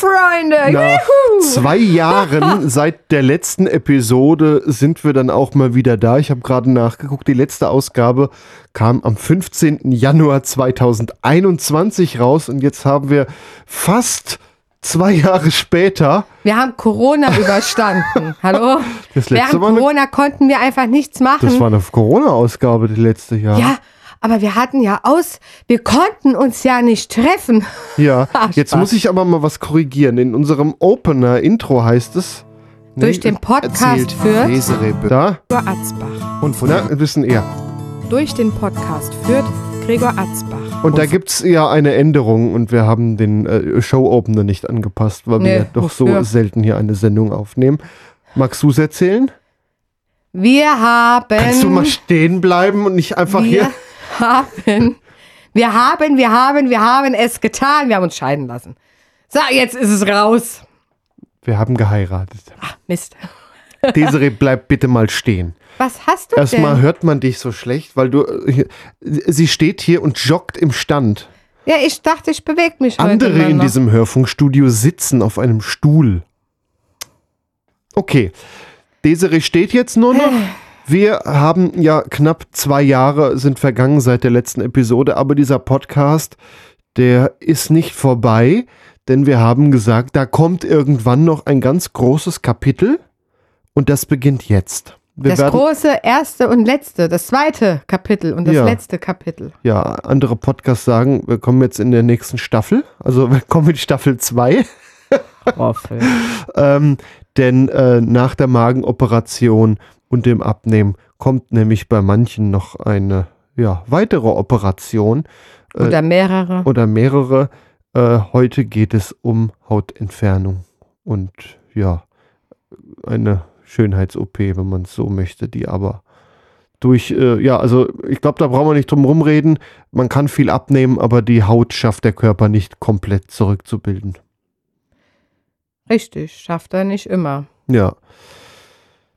Freunde? Nach Juhu! zwei Jahren seit der letzten Episode sind wir dann auch mal wieder da. Ich habe gerade nachgeguckt, die letzte Ausgabe kam am 15. Januar 2021 raus und jetzt haben wir fast zwei Jahre später. Wir haben Corona überstanden. Hallo? Das letzte Während eine- Corona konnten wir einfach nichts machen. Das war eine Corona-Ausgabe, die letzte Jahr. ja, aber wir hatten ja aus, wir konnten uns ja nicht treffen. Ja, jetzt muss ich aber mal was korrigieren. In unserem Opener-Intro heißt es. Durch den Podcast führt- Da Gregor Atzbach. und von da wissen eher. Durch den Podcast führt Gregor Atzbach. Und da gibt es ja eine Änderung und wir haben den äh, Show-Opener nicht angepasst, weil Nee, wir doch so wofür? selten hier eine Sendung aufnehmen. Magst du es erzählen? Wir haben. Kannst du mal stehen bleiben und nicht einfach hier. Haben. Wir haben, wir haben, wir haben es getan. Wir haben uns scheiden lassen. So, jetzt ist es raus. Wir haben geheiratet. Mist. Desiree, bleib bitte mal stehen. Was hast du Erstmal denn? hört man dich so schlecht, weil du. äh, Sie steht hier und joggt im Stand. Ja, ich dachte, ich bewege mich Andere in diesem Hörfunkstudio sitzen auf einem Stuhl. Okay. Desiree steht jetzt nur noch. Wir haben ja knapp zwei Jahre sind vergangen seit der letzten Episode, aber dieser Podcast, der ist nicht vorbei, denn wir haben gesagt, da kommt irgendwann noch ein ganz großes Kapitel und das beginnt jetzt. Wir Das große erste und letzte, das zweite Kapitel und das Ja. letzte Kapitel. ja, andere Podcasts sagen, wir kommen jetzt in der nächsten Staffel, also wir kommen in Staffel 2. Ähm, denn äh, nach der Magenoperation und dem Abnehmen kommt nämlich bei manchen noch eine ja, weitere Operation äh, Oder mehrere. oder mehrere. Äh, heute geht es um Hautentfernung und ja, eine Schönheits-OP, wenn man es so möchte, die aber durch, äh, ja, also ich glaube, da brauchen wir nicht drum rumreden. Man kann viel abnehmen, aber die Haut schafft der Körper nicht komplett zurückzubilden. Richtig, schafft er nicht immer. Ja.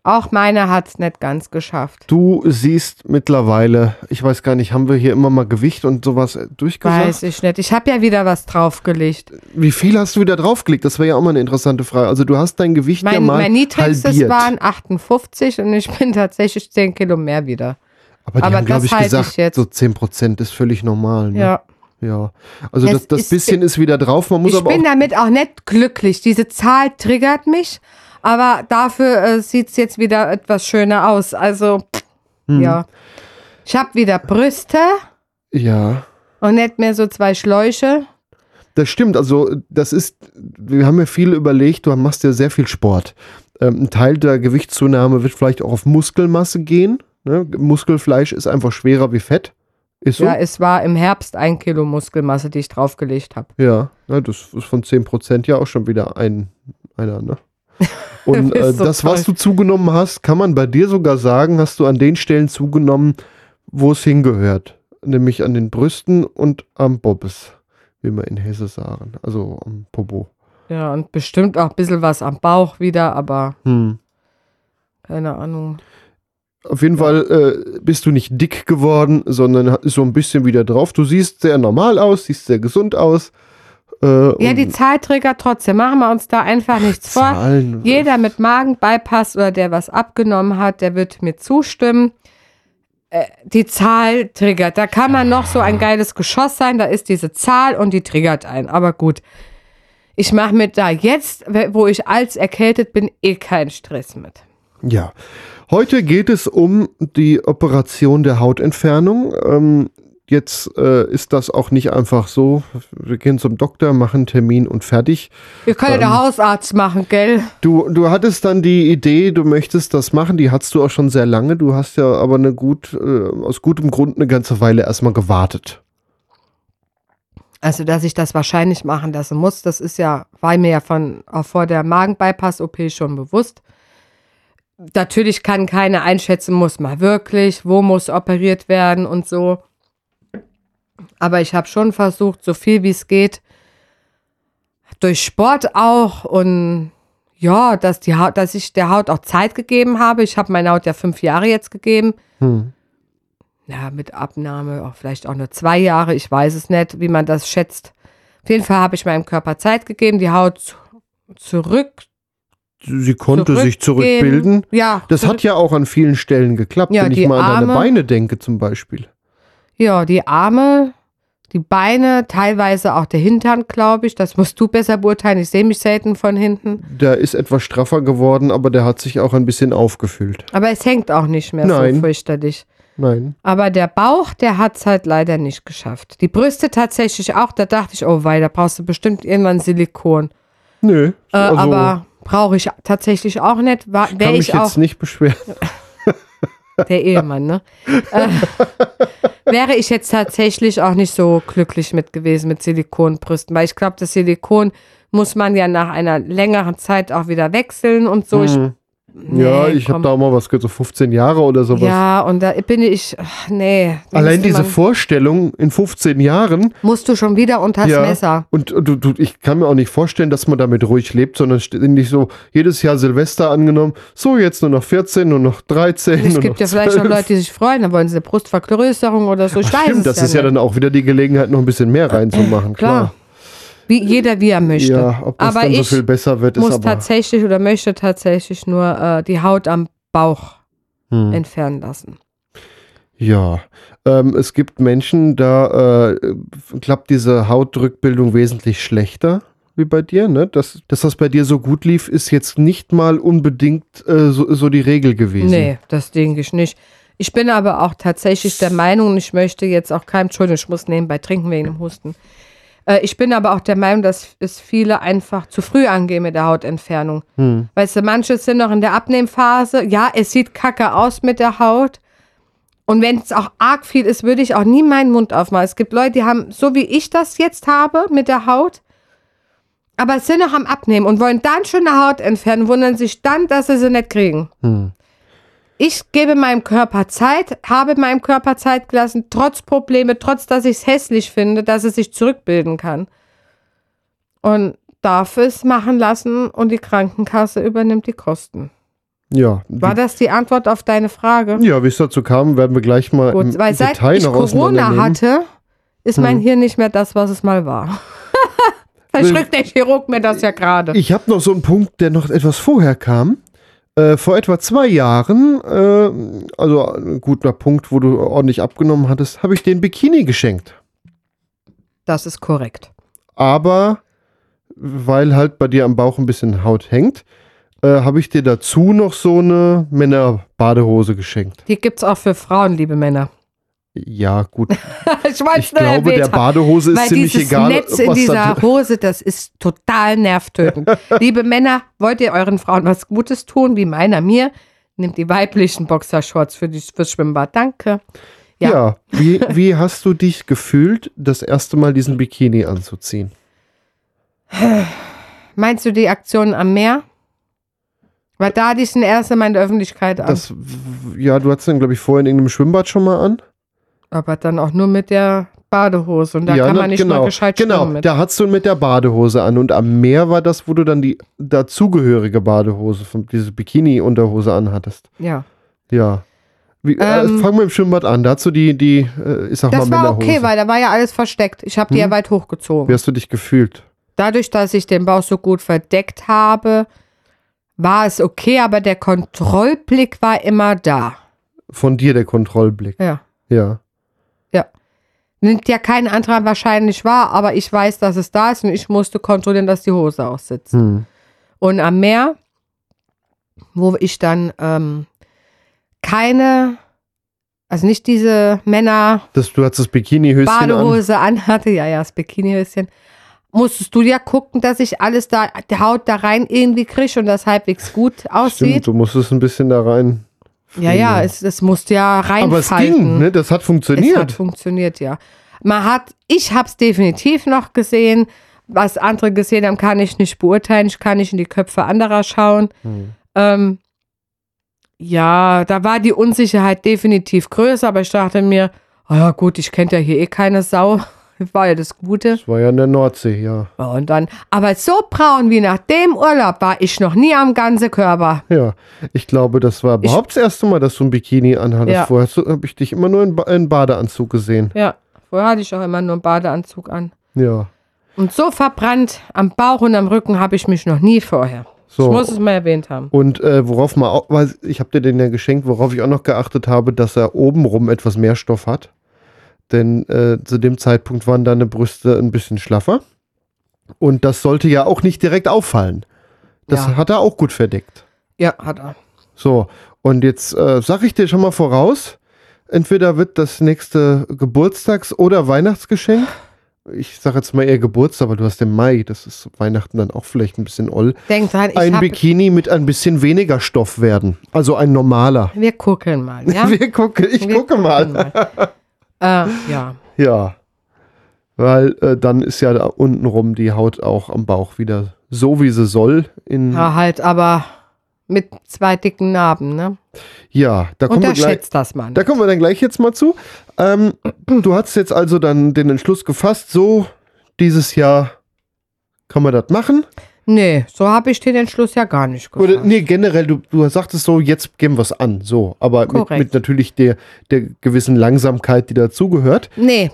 Auch meine hat es nicht ganz geschafft. Du siehst mittlerweile, ich weiß gar nicht, haben wir hier immer mal Gewicht und sowas äh, durchgesagt? Weiß ich nicht. Ich habe ja wieder was draufgelegt. Wie viel hast du wieder draufgelegt? Das wäre ja auch mal eine interessante Frage. Also du hast dein Gewicht ja Mein, mal mein niedrigstes halbiert. waren 58 und ich bin tatsächlich 10 Kilo mehr wieder. aber die aber haben, glaube das ich, gesagt, ich jetzt. so 10 Prozent ist völlig normal. Ne? Ja. ja. Also Es das, das ist- bisschen ist wieder drauf. Man muss Ich aber bin damit auch nicht glücklich. Diese Zahl triggert mich, aber dafür äh, sieht es jetzt wieder etwas schöner aus. Also, Hm. ja. Ich habe wieder Brüste ja. und nicht mehr so zwei Schläuche. Das stimmt, also das ist, wir haben ja viel überlegt, du machst ja sehr viel Sport. Ähm, ein Teil der Gewichtszunahme wird vielleicht auch auf Muskelmasse gehen. Ne? Muskelfleisch ist einfach schwerer wie Fett. So? Ja, es war im Herbst ein Kilo Muskelmasse, die ich draufgelegt habe. Ja, ja, das ist von 10% ja auch schon wieder ein, einer, ne? Und äh, so das, was toll. du zugenommen hast, kann man bei dir sogar sagen, hast du an den Stellen zugenommen, wo es hingehört. Nämlich an den Brüsten und am Bobbes, wie wir in Hesse sagen. Also am Popo. Ja, und bestimmt auch ein bisschen was am Bauch wieder, aber Hm. keine Ahnung. Auf jeden Fall äh, bist du nicht dick geworden, sondern so ein bisschen wieder drauf. Du siehst sehr normal aus, siehst sehr gesund aus. Äh, Ja, die Zahl triggert trotzdem. Machen wir uns da einfach nichts vor. Zahlen. Jeder mit Magenbypass oder der was abgenommen hat, der wird mir zustimmen. Äh, Die Zahl triggert. Da kann man noch so ein geiles Geschoss sein. Da ist diese Zahl und die triggert einen. Aber gut. Ich mache mir da jetzt, wo ich als erkältet bin, eh keinen Stress mit. Ja, heute geht es um die Operation der Hautentfernung. Ähm, jetzt äh, ist das auch nicht einfach so. Wir gehen zum Doktor, machen einen Termin und fertig. Wir können ja der Hausarzt machen, gell? Du, du hattest dann die Idee, du möchtest das machen, die hattest du auch schon sehr lange. Du hast ja aber eine gut, äh, aus gutem Grund eine ganze Weile erstmal gewartet. Also, dass ich das wahrscheinlich machen lassen muss, das ist ja, war mir ja von auch vor der Magenbypass-OP schon bewusst. Natürlich kann keiner einschätzen, muss mal wirklich, wo muss operiert werden und so. Aber ich habe schon versucht, so viel wie es geht, durch Sport auch und ja, dass, die Haut, dass ich der Haut auch Zeit gegeben habe. Ich habe meine Haut ja fünf Jahre jetzt gegeben. Hm. Ja, mit Abnahme auch vielleicht auch nur zwei Jahre. Ich weiß es nicht, wie man das schätzt. Auf jeden Fall habe ich meinem Körper Zeit gegeben, die Haut zu- zurück. Sie konnte sich zurückbilden. Ja, Das zurück- hat ja auch an vielen Stellen geklappt, Ja, wenn ich mal an deine Arme- Beine denke zum Beispiel. Ja, die Arme, die Beine, teilweise auch der Hintern, glaube ich. Das musst du besser beurteilen. Ich sehe mich selten von hinten. Der ist etwas straffer geworden, aber der hat sich auch ein bisschen aufgefüllt. Aber es hängt auch nicht mehr Nein. so fürchterlich. Nein. Aber der Bauch, der hat es halt leider nicht geschafft. Die Brüste tatsächlich auch. Da dachte ich, oh wei, da brauchst du bestimmt irgendwann Silikon. Nö. Äh, also, aber brauche ich tatsächlich auch nicht. War- kann Wäre mich ich auch jetzt nicht beschweren. der Ehemann, ne? äh, wäre ich jetzt tatsächlich auch nicht so glücklich mit gewesen mit Silikonbrüsten, weil ich glaube, das Silikon muss man ja nach einer längeren Zeit auch wieder wechseln und so. Ich, Hm. ja, nee, ich habe da auch mal was gehört, so 15 Jahre oder sowas. Ja, und da bin ich, ach, nee. Allein diese Vorstellung in 15 Jahren. Musst du schon wieder unters ja, Messer. Und äh, du, du, ich kann mir auch nicht vorstellen, dass man damit ruhig lebt, sondern ständig so jedes Jahr Silvester angenommen. So, jetzt nur noch 14, nur noch 13. Es gibt ja vielleicht 12. Leute, die sich freuen, da wollen sie eine Brustvergrößerung oder so. Ich Ach, weiß stimmt, das ja ist ja nicht. dann auch wieder die Gelegenheit, noch ein bisschen mehr reinzumachen. Klar. Klar. Wie jeder, wie er möchte. Ja, ob das Aber dann so ich viel besser wird, ist muss aber. tatsächlich oder möchte tatsächlich nur äh, die Haut am Bauch Hm. entfernen lassen. Ja, ähm, es gibt Menschen, da äh, klappt diese Hautdrückbildung wesentlich schlechter wie bei dir. Ne? Dass, dass das bei dir so gut lief, ist jetzt nicht mal unbedingt äh, so, so die Regel gewesen. Nee, das denke ich nicht. Ich bin aber auch tatsächlich der Meinung, ich möchte jetzt auch keinem, Entschuldigung, ich muss nebenbei trinken wegen dem Husten. Äh, ich bin aber auch der Meinung, dass es viele einfach zu früh angehen mit der Hautentfernung. Hm. Weißt du, manche sind noch in der Abnehmphase. Ja, es sieht kacke aus mit der Haut. Und wenn es auch arg viel ist, würde ich auch nie meinen Mund aufmachen. Es gibt Leute, die haben, so wie ich das jetzt habe mit der Haut, aber sind noch am Abnehmen und wollen dann schon eine Haut entfernen, wundern sich dann, dass sie sie nicht kriegen. Hm. Ich gebe meinem Körper Zeit, habe meinem Körper Zeit gelassen, trotz Probleme, trotz dass ich es hässlich finde, dass es sich zurückbilden kann. Und darf es machen lassen und die Krankenkasse übernimmt die Kosten. Ja, War das die Antwort auf deine Frage? ja wie es dazu kam, werden wir gleich mal im Gut, weil seit Detail ich Corona hatte, ist mein Hm. Hirn nicht mehr das, was es mal war. Verschrückt der Chirurg mir das ja gerade. Ich habe noch so einen Punkt, der noch etwas vorher kam. Äh, vor etwa zwei Jahren, äh, also ein guter Punkt, wo du ordentlich abgenommen hattest, habe ich den Bikini geschenkt. Das ist korrekt. aber weil halt bei dir am Bauch ein bisschen Haut hängt, äh, habe ich dir dazu noch so eine Männerbadehose geschenkt. Die gibt es auch für Frauen, liebe Männer. Ja, gut. ich Ich glaube, der Badehose ist Weil ziemlich dieses egal, Netz in dieser Hose, das ist total nervtötend. Liebe Männer, wollt ihr euren Frauen was Gutes tun, wie meiner mir? Nehmt die weiblichen Boxershorts für die, fürs Schwimmbad. Danke. ja. Ja. wie, wie hast du dich gefühlt, das erste Mal diesen Bikini anzuziehen? Meinst du die Aktion am Meer? Weil da hatte ich das erste Mal in der Öffentlichkeit an. Das, ja, du hattest den, glaube ich, vorher in irgendeinem Schwimmbad schon mal an. Aber dann auch nur mit der Badehose. Und da ja, kann man nicht genau, mal gescheit Genau, mit. da hattest du mit der Badehose an und am Meer war das, wo du dann die dazugehörige Badehose, von, diese Bikini-Unterhose anhattest. Ja. Ja. Wie, Ähm, äh, fangen wir im Schwimmbad an. Dazu die, die, äh, ich sag Das mal, war Männerhose. okay, weil da war ja alles versteckt. Ich habe die Hm? ja weit hochgezogen. Wie hast du dich gefühlt? Dadurch, dass ich den Bauch so gut verdeckt habe, war es okay, aber der Kontrollblick war immer da. Von dir der Kontrollblick. Ja. Ja. Nimmt ja kein anderer wahrscheinlich wahr, aber ich weiß, dass es da ist und ich musste kontrollieren, dass die Hose aussitzt. Hm. Und am Meer, wo ich dann ähm, keine, also nicht diese Männer Das, du hattest das Bikini-Höschen an. Badehose anhatte, ja, ja, das Bikinihöschen, musstest du ja gucken, dass ich alles da, die Haut da rein irgendwie kriege und das halbwegs gut Stimmt, aussieht. du musstest ein bisschen da rein. Ja, ja, es, es musste ja reinfalten. Aber es ging, ne? Das hat Es funktioniert. hat funktioniert, ja. Man hat, ich habe es definitiv noch gesehen. Was andere gesehen haben, kann ich nicht beurteilen. Ich kann nicht in die Köpfe anderer schauen. Hm. Ähm, ja, da war die Unsicherheit definitiv größer, aber ich dachte mir, oh ja gut, ich kenne ja hier eh keine Sau. War ja das Gute. Das war ja in der Nordsee, ja. Und dann, aber so braun wie nach dem Urlaub war ich noch nie am ganzen Körper. Ja, ich glaube, das war überhaupt das erste Mal, dass du ein Bikini anhattest. Ja. Vorher habe ich dich immer nur in, ba in Badeanzug gesehen. Ja, vorher hatte ich auch immer nur einen Badeanzug an. Ja. Und so verbrannt am Bauch und am Rücken habe ich mich noch nie vorher. So. Ich muss es mal erwähnt haben. Und äh, worauf man auch, weil ich habe dir den ja geschenkt, worauf ich auch noch geachtet habe, dass er obenrum etwas mehr Stoff hat. Denn äh, zu dem Zeitpunkt waren deine Brüste ein bisschen schlaffer. Und das sollte ja auch nicht direkt auffallen. Das Ja. hat er auch gut verdeckt. Ja, hat er. So, und jetzt äh, sage ich dir schon mal voraus, entweder wird das nächste Geburtstags- oder Weihnachtsgeschenk, ich sage jetzt mal eher Geburtstag, weil du hast den Mai, das ist Weihnachten dann auch vielleicht ein bisschen oll, Denk dran, ein Bikini mit ein bisschen weniger Stoff werden. Also ein normaler. wir gucken mal, ja? Wir gucken, ich Wir gucke mal. gucken mal. Äh, ja, Ja. Weil äh, dann ist ja da untenrum die Haut auch am Bauch wieder so, wie sie soll. In, ja, ja, halt aber mit zwei dicken Narben, ne? da kommen wir gleich. Das man. Da kommen wir dann gleich jetzt mal zu. Ähm, du hast jetzt also dann den Entschluss gefasst, so dieses Jahr kann man das machen. Nee, so habe ich den Entschluss ja gar nicht gefasst. Oder nee, generell, du, du sagtest so, jetzt geben wir es an. So, aber mit, mit natürlich der, der gewissen Langsamkeit, die dazugehört. Nee.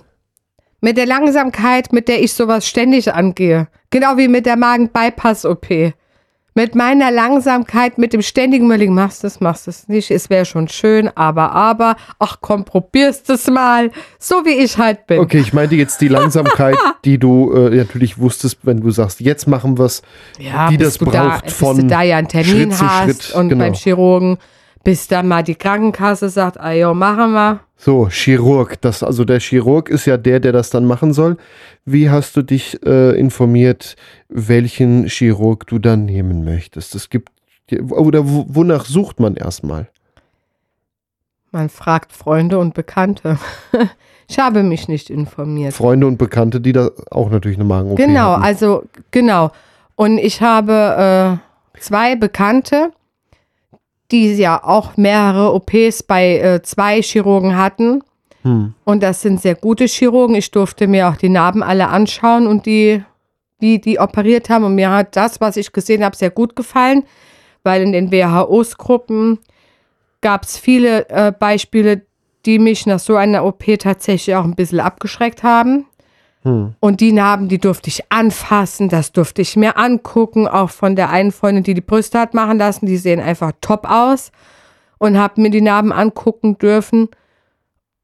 Mit der Langsamkeit, mit der ich sowas ständig angehe. Genau wie mit der Magen-Bypass-OP. Mit meiner Langsamkeit, mit dem ständigen Überlegen, machst du es, machst du es nicht, es wäre schon schön, aber, aber, ach komm, probierst es mal. So wie ich halt bin. Okay, ich meinte jetzt die Langsamkeit, die du äh, natürlich wusstest, wenn du sagst, jetzt machen wir es. ja, die das du da, braucht bis von du da ja einen Termin Schritt zu hast Schritt, und genau. beim Chirurgen, bis dann mal die Krankenkasse sagt, ah jo, machen wir. So, Chirurg. Das, also der Chirurg ist ja der, der das dann machen soll. Wie hast du dich äh, informiert, welchen Chirurg du dann nehmen möchtest? Es gibt, oder wo- wonach sucht man erstmal? Man fragt Freunde und Bekannte. ich habe mich nicht informiert. Freunde und Bekannte, die da auch natürlich eine Magen-OP Genau, hatten. also genau. Und ich habe äh, zwei Bekannte, die ja auch mehrere OPs bei äh, zwei Chirurgen hatten. Hm. Und das sind sehr gute Chirurgen. Ich durfte mir auch die Narben alle anschauen und die, die, die operiert haben. Und mir hat das, was ich gesehen habe, sehr gut gefallen, weil in den WHOs-Gruppen gab es viele äh, Beispiele, die mich nach so einer OP tatsächlich auch ein bisschen abgeschreckt haben. Hm. Und die Narben, die durfte ich anfassen, das durfte ich mir angucken, auch von der einen Freundin, die die Brüste hat machen lassen, die sehen einfach top aus und habe mir die Narben angucken dürfen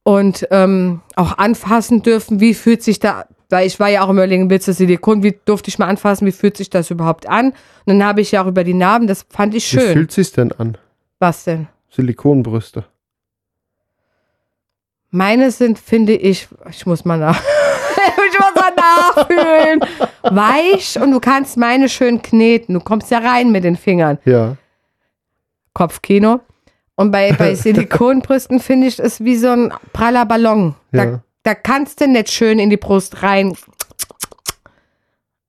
und ähm, auch anfassen dürfen, wie fühlt sich da, weil ich war ja auch im überlegen, willst du Silikon, wie durfte ich mal anfassen, wie fühlt sich das überhaupt an? Und dann habe ich ja auch über die Narben, das fand ich Wie schön. fühlt sich's denn an? Was denn? Silikonbrüste. Meine sind, finde ich, ich muss mal nach. Nachfühlen. Weich und du kannst meine schön kneten. Du kommst ja rein mit den Fingern. Ja. Kopfkino. Und bei, bei Silikonbrüsten finde ich es wie so ein praller Ballon. Da, Ja. da kannst du nicht schön in die Brust rein.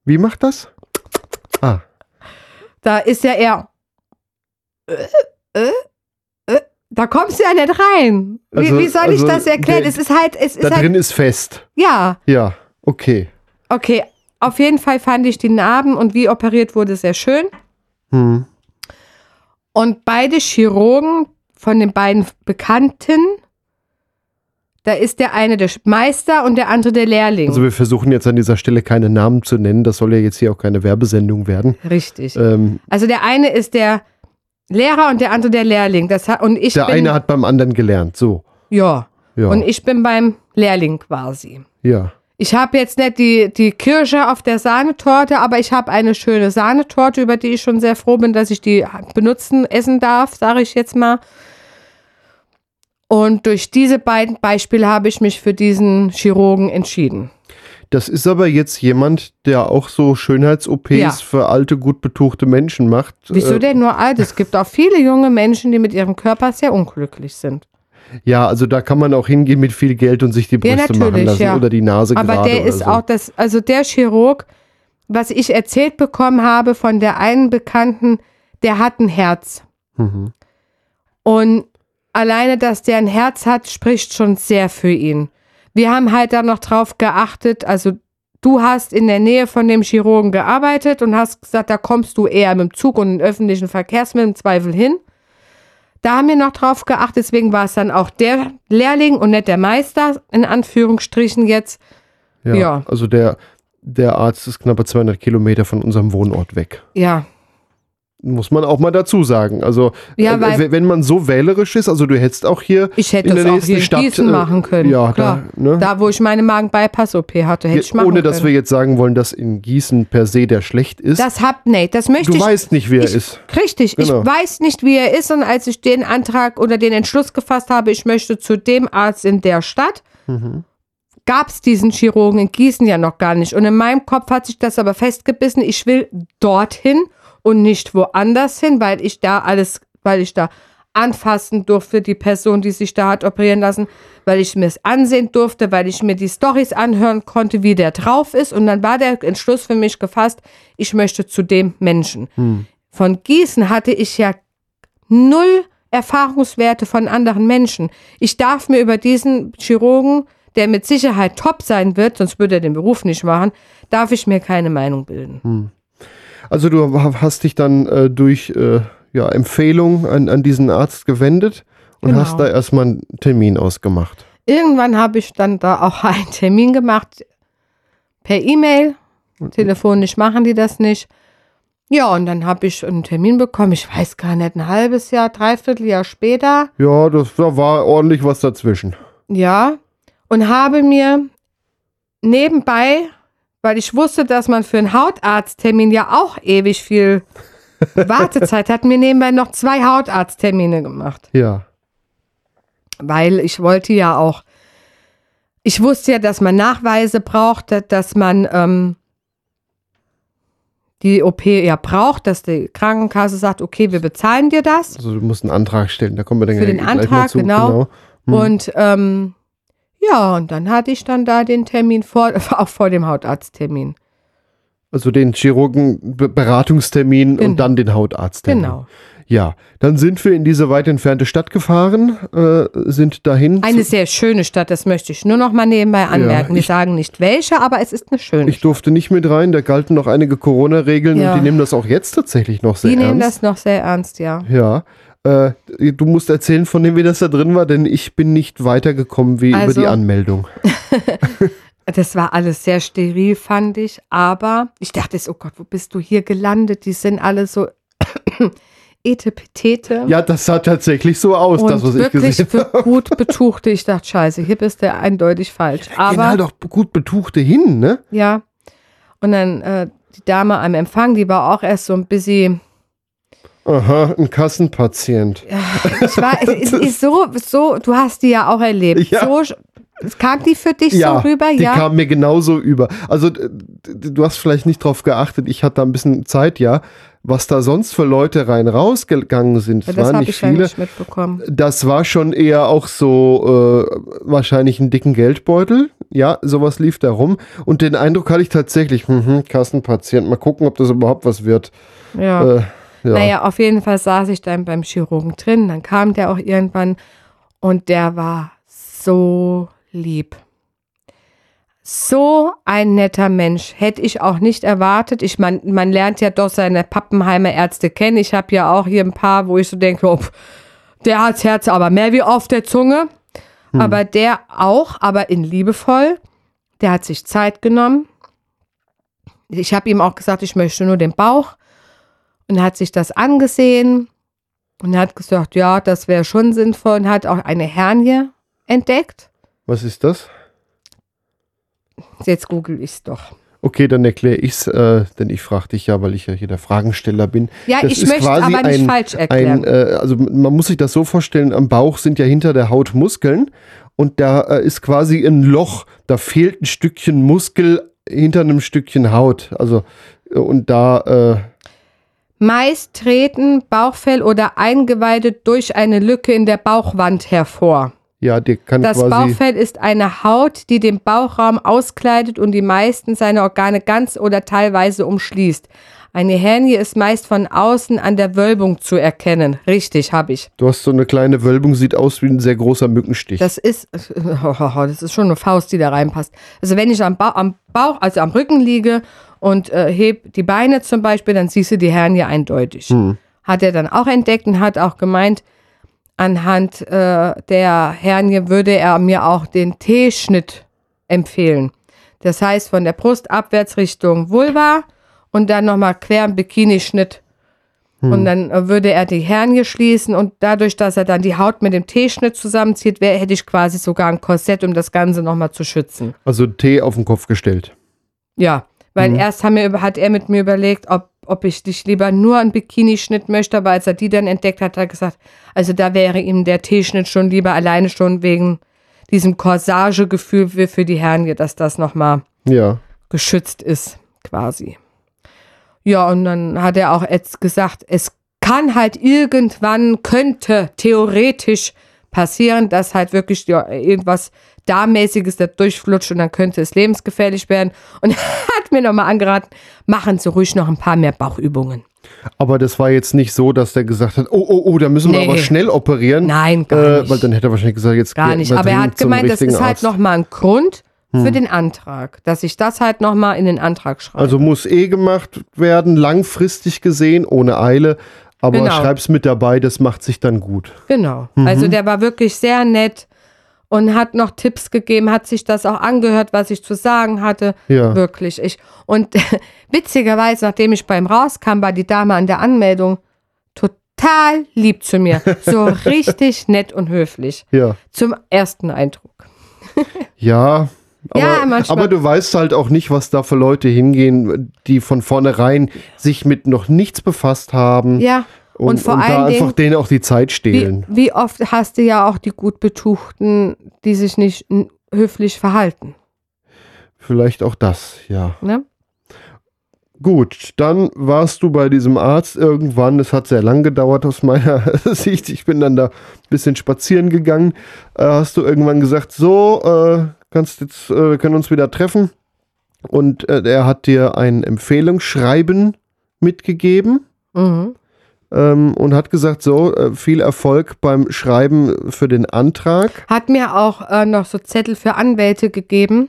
Wie macht das? Ah, Da ist ja eher. Äh, äh, äh, da kommst du ja nicht rein. Wie, Also- wie soll ich also das erklären? der- es ist halt, es da ist halt, drin ist fest. ja. Ja, okay. Okay, auf jeden Fall fand ich die Narben und wie operiert wurde sehr schön. Hm. Und beide Chirurgen von den beiden Bekannten, da ist der eine der Meister und der andere der Lehrling. Also wir versuchen jetzt an dieser Stelle keine Namen zu nennen. Das soll ja jetzt hier auch keine Werbesendung werden. Richtig. Ähm, Also der eine ist der Lehrer und der andere der Lehrling. Das hat, und ich der bin, eine hat beim anderen gelernt. So. ja, Ja. und ich bin beim Lehrling quasi. ja. Ich habe jetzt nicht die, die Kirsche auf der Sahnetorte, aber ich habe eine schöne Sahnetorte, über die ich schon sehr froh bin, dass ich die benutzen, essen darf, sage ich jetzt mal. Und durch diese beiden Beispiele habe ich mich für diesen Chirurgen entschieden. Das ist aber jetzt jemand, der auch so Schönheits-OPs Ja. für alte, gut betuchte Menschen macht. Wieso Äh, denn nur alt? Es gibt auch viele junge Menschen, die mit ihrem Körper sehr unglücklich sind. Ja, also da kann man auch hingehen mit viel Geld und sich die Ja, Brüste machen natürlich, lassen ja. oder die Nase Aber der ist so. auch das, also der Chirurg, was ich erzählt bekommen habe von der einen Bekannten, der hat ein Herz. Mhm. Und alleine, dass der ein Herz hat, spricht schon sehr für ihn. Wir haben halt da noch drauf geachtet, also du hast in der Nähe von dem Chirurgen gearbeitet und hast gesagt, da kommst du eher mit dem Zug und öffentlichen Verkehrsmitteln im Zweifel hin. Da haben wir noch drauf geachtet, deswegen war es dann auch der Lehrling und nicht der Meister, in Anführungsstrichen jetzt. Ja, Ja. Also der, der Arzt ist knappe 200 Kilometer von unserem Wohnort weg. Ja, Muss man auch mal dazu sagen. Also, Ja, äh, wenn man so wählerisch ist, also du hättest auch hier ich hätte in der auch nächsten hier in Stadt. Gießen äh, machen können. Ja, klar. da, ne? Da, wo ich meine Magen-Bypass-OP hatte, hätte ich machen Ohne können. dass wir jetzt sagen wollen, dass in Gießen per se der schlecht ist. das hab, nee, das möchte du ich weißt nicht, wer er ich, ist. Richtig, Genau. ich weiß nicht, wie er ist und als ich den Antrag oder den Entschluss gefasst habe, ich möchte zu dem Arzt in der Stadt, Mhm. gab es diesen Chirurgen in Gießen ja noch gar nicht. Und in meinem Kopf hat sich das aber festgebissen, ich will dorthin und nicht woanders hin, weil ich da alles, weil ich da anfassen durfte, die Person, die sich da hat operieren lassen, weil ich mir es ansehen durfte, weil ich mir die Stories anhören konnte, wie der drauf ist. Und dann war der Entschluss für mich gefasst, ich möchte zu dem Menschen. Von Gießen hatte ich ja null Erfahrungswerte von anderen Menschen. Ich darf mir über diesen Chirurgen, der mit Sicherheit top sein wird, sonst würde er den Beruf nicht machen, darf ich mir keine Meinung bilden. Also du ha- hast dich dann äh, durch äh, ja, Empfehlung an, an diesen Arzt gewendet und Genau. hast da erstmal einen Termin ausgemacht. Irgendwann habe ich dann da auch einen Termin gemacht per E-Mail. Telefonisch machen die das nicht. Ja, und dann habe ich einen Termin bekommen. Ich weiß gar nicht, ein halbes Jahr, dreiviertel Jahr später. Ja, das, da war ordentlich was dazwischen. Ja, und habe mir nebenbei, weil ich wusste, dass man für einen Hautarzttermin ja auch ewig viel Wartezeit hat, mir nebenbei noch zwei Hautarzttermine gemacht. Ja. Weil ich wollte ja auch, ich wusste ja, dass man Nachweise braucht, da- dass man ähm, die OP ja braucht, dass die Krankenkasse sagt, okay, wir bezahlen dir das. Also du musst einen Antrag stellen, da kommen wir dann Für gleich den Antrag, zu. genau. Hm. Und ähm, ja, und dann hatte ich dann da den Termin vor, auch vor dem Hautarzttermin. Also den Chirurgen-Beratungstermin Genau. und dann den Hautarzttermin. Genau. Ja, dann sind wir in diese weit entfernte Stadt gefahren, äh, sind dahin. Eine sehr schöne Stadt, das möchte ich nur noch mal nebenbei anmerken. Wir ich- sagen nicht welche, aber es ist eine schöne ich durfte nicht mit rein, da galten noch einige Corona-Regeln Ja. und die nehmen das auch jetzt tatsächlich noch sehr Die nehmen ernst. das noch sehr ernst, ja. Ja. Äh, du musst erzählen, von dem, wie das da drin war, denn ich bin nicht weitergekommen wie über Also- die Anmeldung. Das war alles sehr steril, fand ich. Aber ich dachte, oh Gott, wo bist du hier gelandet? Die sind alle so Etepetete. Ja, das sah tatsächlich so aus, und das, was ich wirklich gesehen für gut betuchte. Ich dachte, scheiße, hier bist du eindeutig falsch. Gehen Aber halt auch gut Betuchte hin, ne? Ja. Und dann äh, die Dame am Empfang, die war auch erst so ein bisschen. Aha, ein Kassenpatient. Ich war, es ist so, so, du hast die ja auch erlebt. Ja. So, kam die für dich Ja, so rüber? die ja. kam mir genauso über. Also du hast vielleicht nicht drauf geachtet, ich hatte da ein bisschen Zeit, ja, was da sonst für Leute rein rausgegangen sind. Ja, Es das waren nicht viele. nicht mitbekommen. Das war schon eher auch so äh, wahrscheinlich einen dicken Geldbeutel. Ja, sowas lief da rum. Und den Eindruck hatte ich tatsächlich, mhm, Kassenpatient, mal gucken, ob das überhaupt was wird. Ja. Äh, ja. Naja, auf jeden Fall saß ich dann beim Chirurgen drin. Dann kam der auch irgendwann und der war so lieb. So ein netter Mensch. Hätte ich auch nicht erwartet. Ich mein, man lernt ja doch seine Pappenheimer Ärzte kennen. Ich habe ja auch hier ein paar, wo ich so denke, oh, der hat's Herz aber mehr wie auf der Zunge. Aber der auch, aber in liebevoll. Der hat sich Zeit genommen. Ich habe ihm auch gesagt, ich möchte nur den Bauch. Und hat sich das angesehen und hat gesagt, ja, das wäre schon sinnvoll und hat auch eine Hernie entdeckt. Was ist das? Jetzt google ich es doch. Okay, dann erkläre ich's, äh, denn ich frage dich ja, weil ich ja hier der Fragensteller bin. Ja, Das ich möchte aber nicht ein- falsch erklären. Ein, äh, also man muss sich das so vorstellen, am Bauch sind ja hinter der Haut Muskeln und da äh, ist quasi ein Loch, da fehlt ein Stückchen Muskel hinter einem Stückchen Haut. Also äh, und da, äh, Meist treten Bauchfell oder Eingeweide durch eine Lücke in der Bauchwand hervor. Ja, der kann Das. Bauchfell ist eine Haut, die den Bauchraum auskleidet und die meisten seiner Organe ganz oder teilweise umschließt. Eine Hernie ist meist von außen an der Wölbung zu erkennen. Richtig, habe ich. Du hast so eine kleine Wölbung, sieht aus wie ein sehr großer Mückenstich. Das ist, das ist schon eine Faust, die da reinpasst. Also wenn ich am, ba am Bauch, also am Rücken liege und äh, heb die Beine zum Beispiel, dann siehst du die Hernie eindeutig. Hat er dann auch entdeckt und hat auch gemeint, anhand äh, der Hernie würde er mir auch den T-Schnitt empfehlen. Das heißt von der Brust abwärts Richtung Vulva und dann nochmal quer im Bikini-Schnitt. Und dann äh, würde er die Hernie schließen und dadurch, dass er dann die Haut mit dem T-Schnitt zusammenzieht, wär, hätte ich quasi sogar ein Korsett, um das Ganze nochmal zu schützen. also Tee auf den Kopf gestellt. Ja, weil erst haben wir, hat er mit mir überlegt, ob, ob ich dich lieber nur einen Bikini-Schnitt möchte, aber als er die dann entdeckt hat, hat er gesagt, also da wäre ihm der T-Schnitt schon lieber alleine schon wegen diesem Corsagegefühl für, die Hernie, dass das nochmal Ja. geschützt ist, quasi. Ja, und dann hat er auch jetzt gesagt, es kann halt irgendwann, könnte theoretisch passieren, dass halt wirklich ja, irgendwas Darmäßiges da durchflutscht und dann könnte es lebensgefährlich werden. Und er hat mir nochmal angeraten, machen Sie ruhig noch ein paar mehr Bauchübungen. Aber das war jetzt nicht so, dass der gesagt hat, oh, oh, oh, da müssen wir Nee. aber schnell operieren. Nein, gar äh, nicht. Weil dann hätte er wahrscheinlich gesagt, jetzt Gar nicht. Aber er hat gemeint, das ist halt nochmal ein Grund für den Antrag, dass ich das halt nochmal in den Antrag schreibe. Also muss eh gemacht werden, langfristig gesehen, ohne Eile. Aber Genau. schreib's mit dabei, das macht sich dann gut. Genau. Mhm. Also der war wirklich sehr nett und hat noch Tipps gegeben, hat sich das auch angehört, was ich zu sagen hatte. Ja. Wirklich. Ich, und witzigerweise, nachdem ich beim rauskam, war die Dame an der Anmeldung total lieb zu mir. So richtig nett und höflich. Ja. Zum ersten Eindruck. Ja. Aber, Ja, aber du weißt halt auch nicht, was da für Leute hingehen, die von vornherein sich mit noch nichts befasst haben Ja. Und, Und, vor und da allen einfach Dingen, denen auch die Zeit wie, stehlen. wie oft hast du ja auch die gut Betuchten, die sich nicht höflich verhalten. Vielleicht auch das, ja. Ne? Gut, dann warst du bei diesem Arzt irgendwann. Es hat sehr lang gedauert aus meiner Sicht. Ich bin dann da ein bisschen spazieren gegangen. Äh, hast du irgendwann gesagt, so, äh, kannst jetzt, äh, wir können uns wieder treffen. Und äh, er hat dir ein Empfehlungsschreiben mitgegeben Mhm. Ähm, und hat gesagt, so, äh, viel Erfolg beim Schreiben für den Antrag. Hat mir auch äh, noch so Zettel für Anwälte gegeben.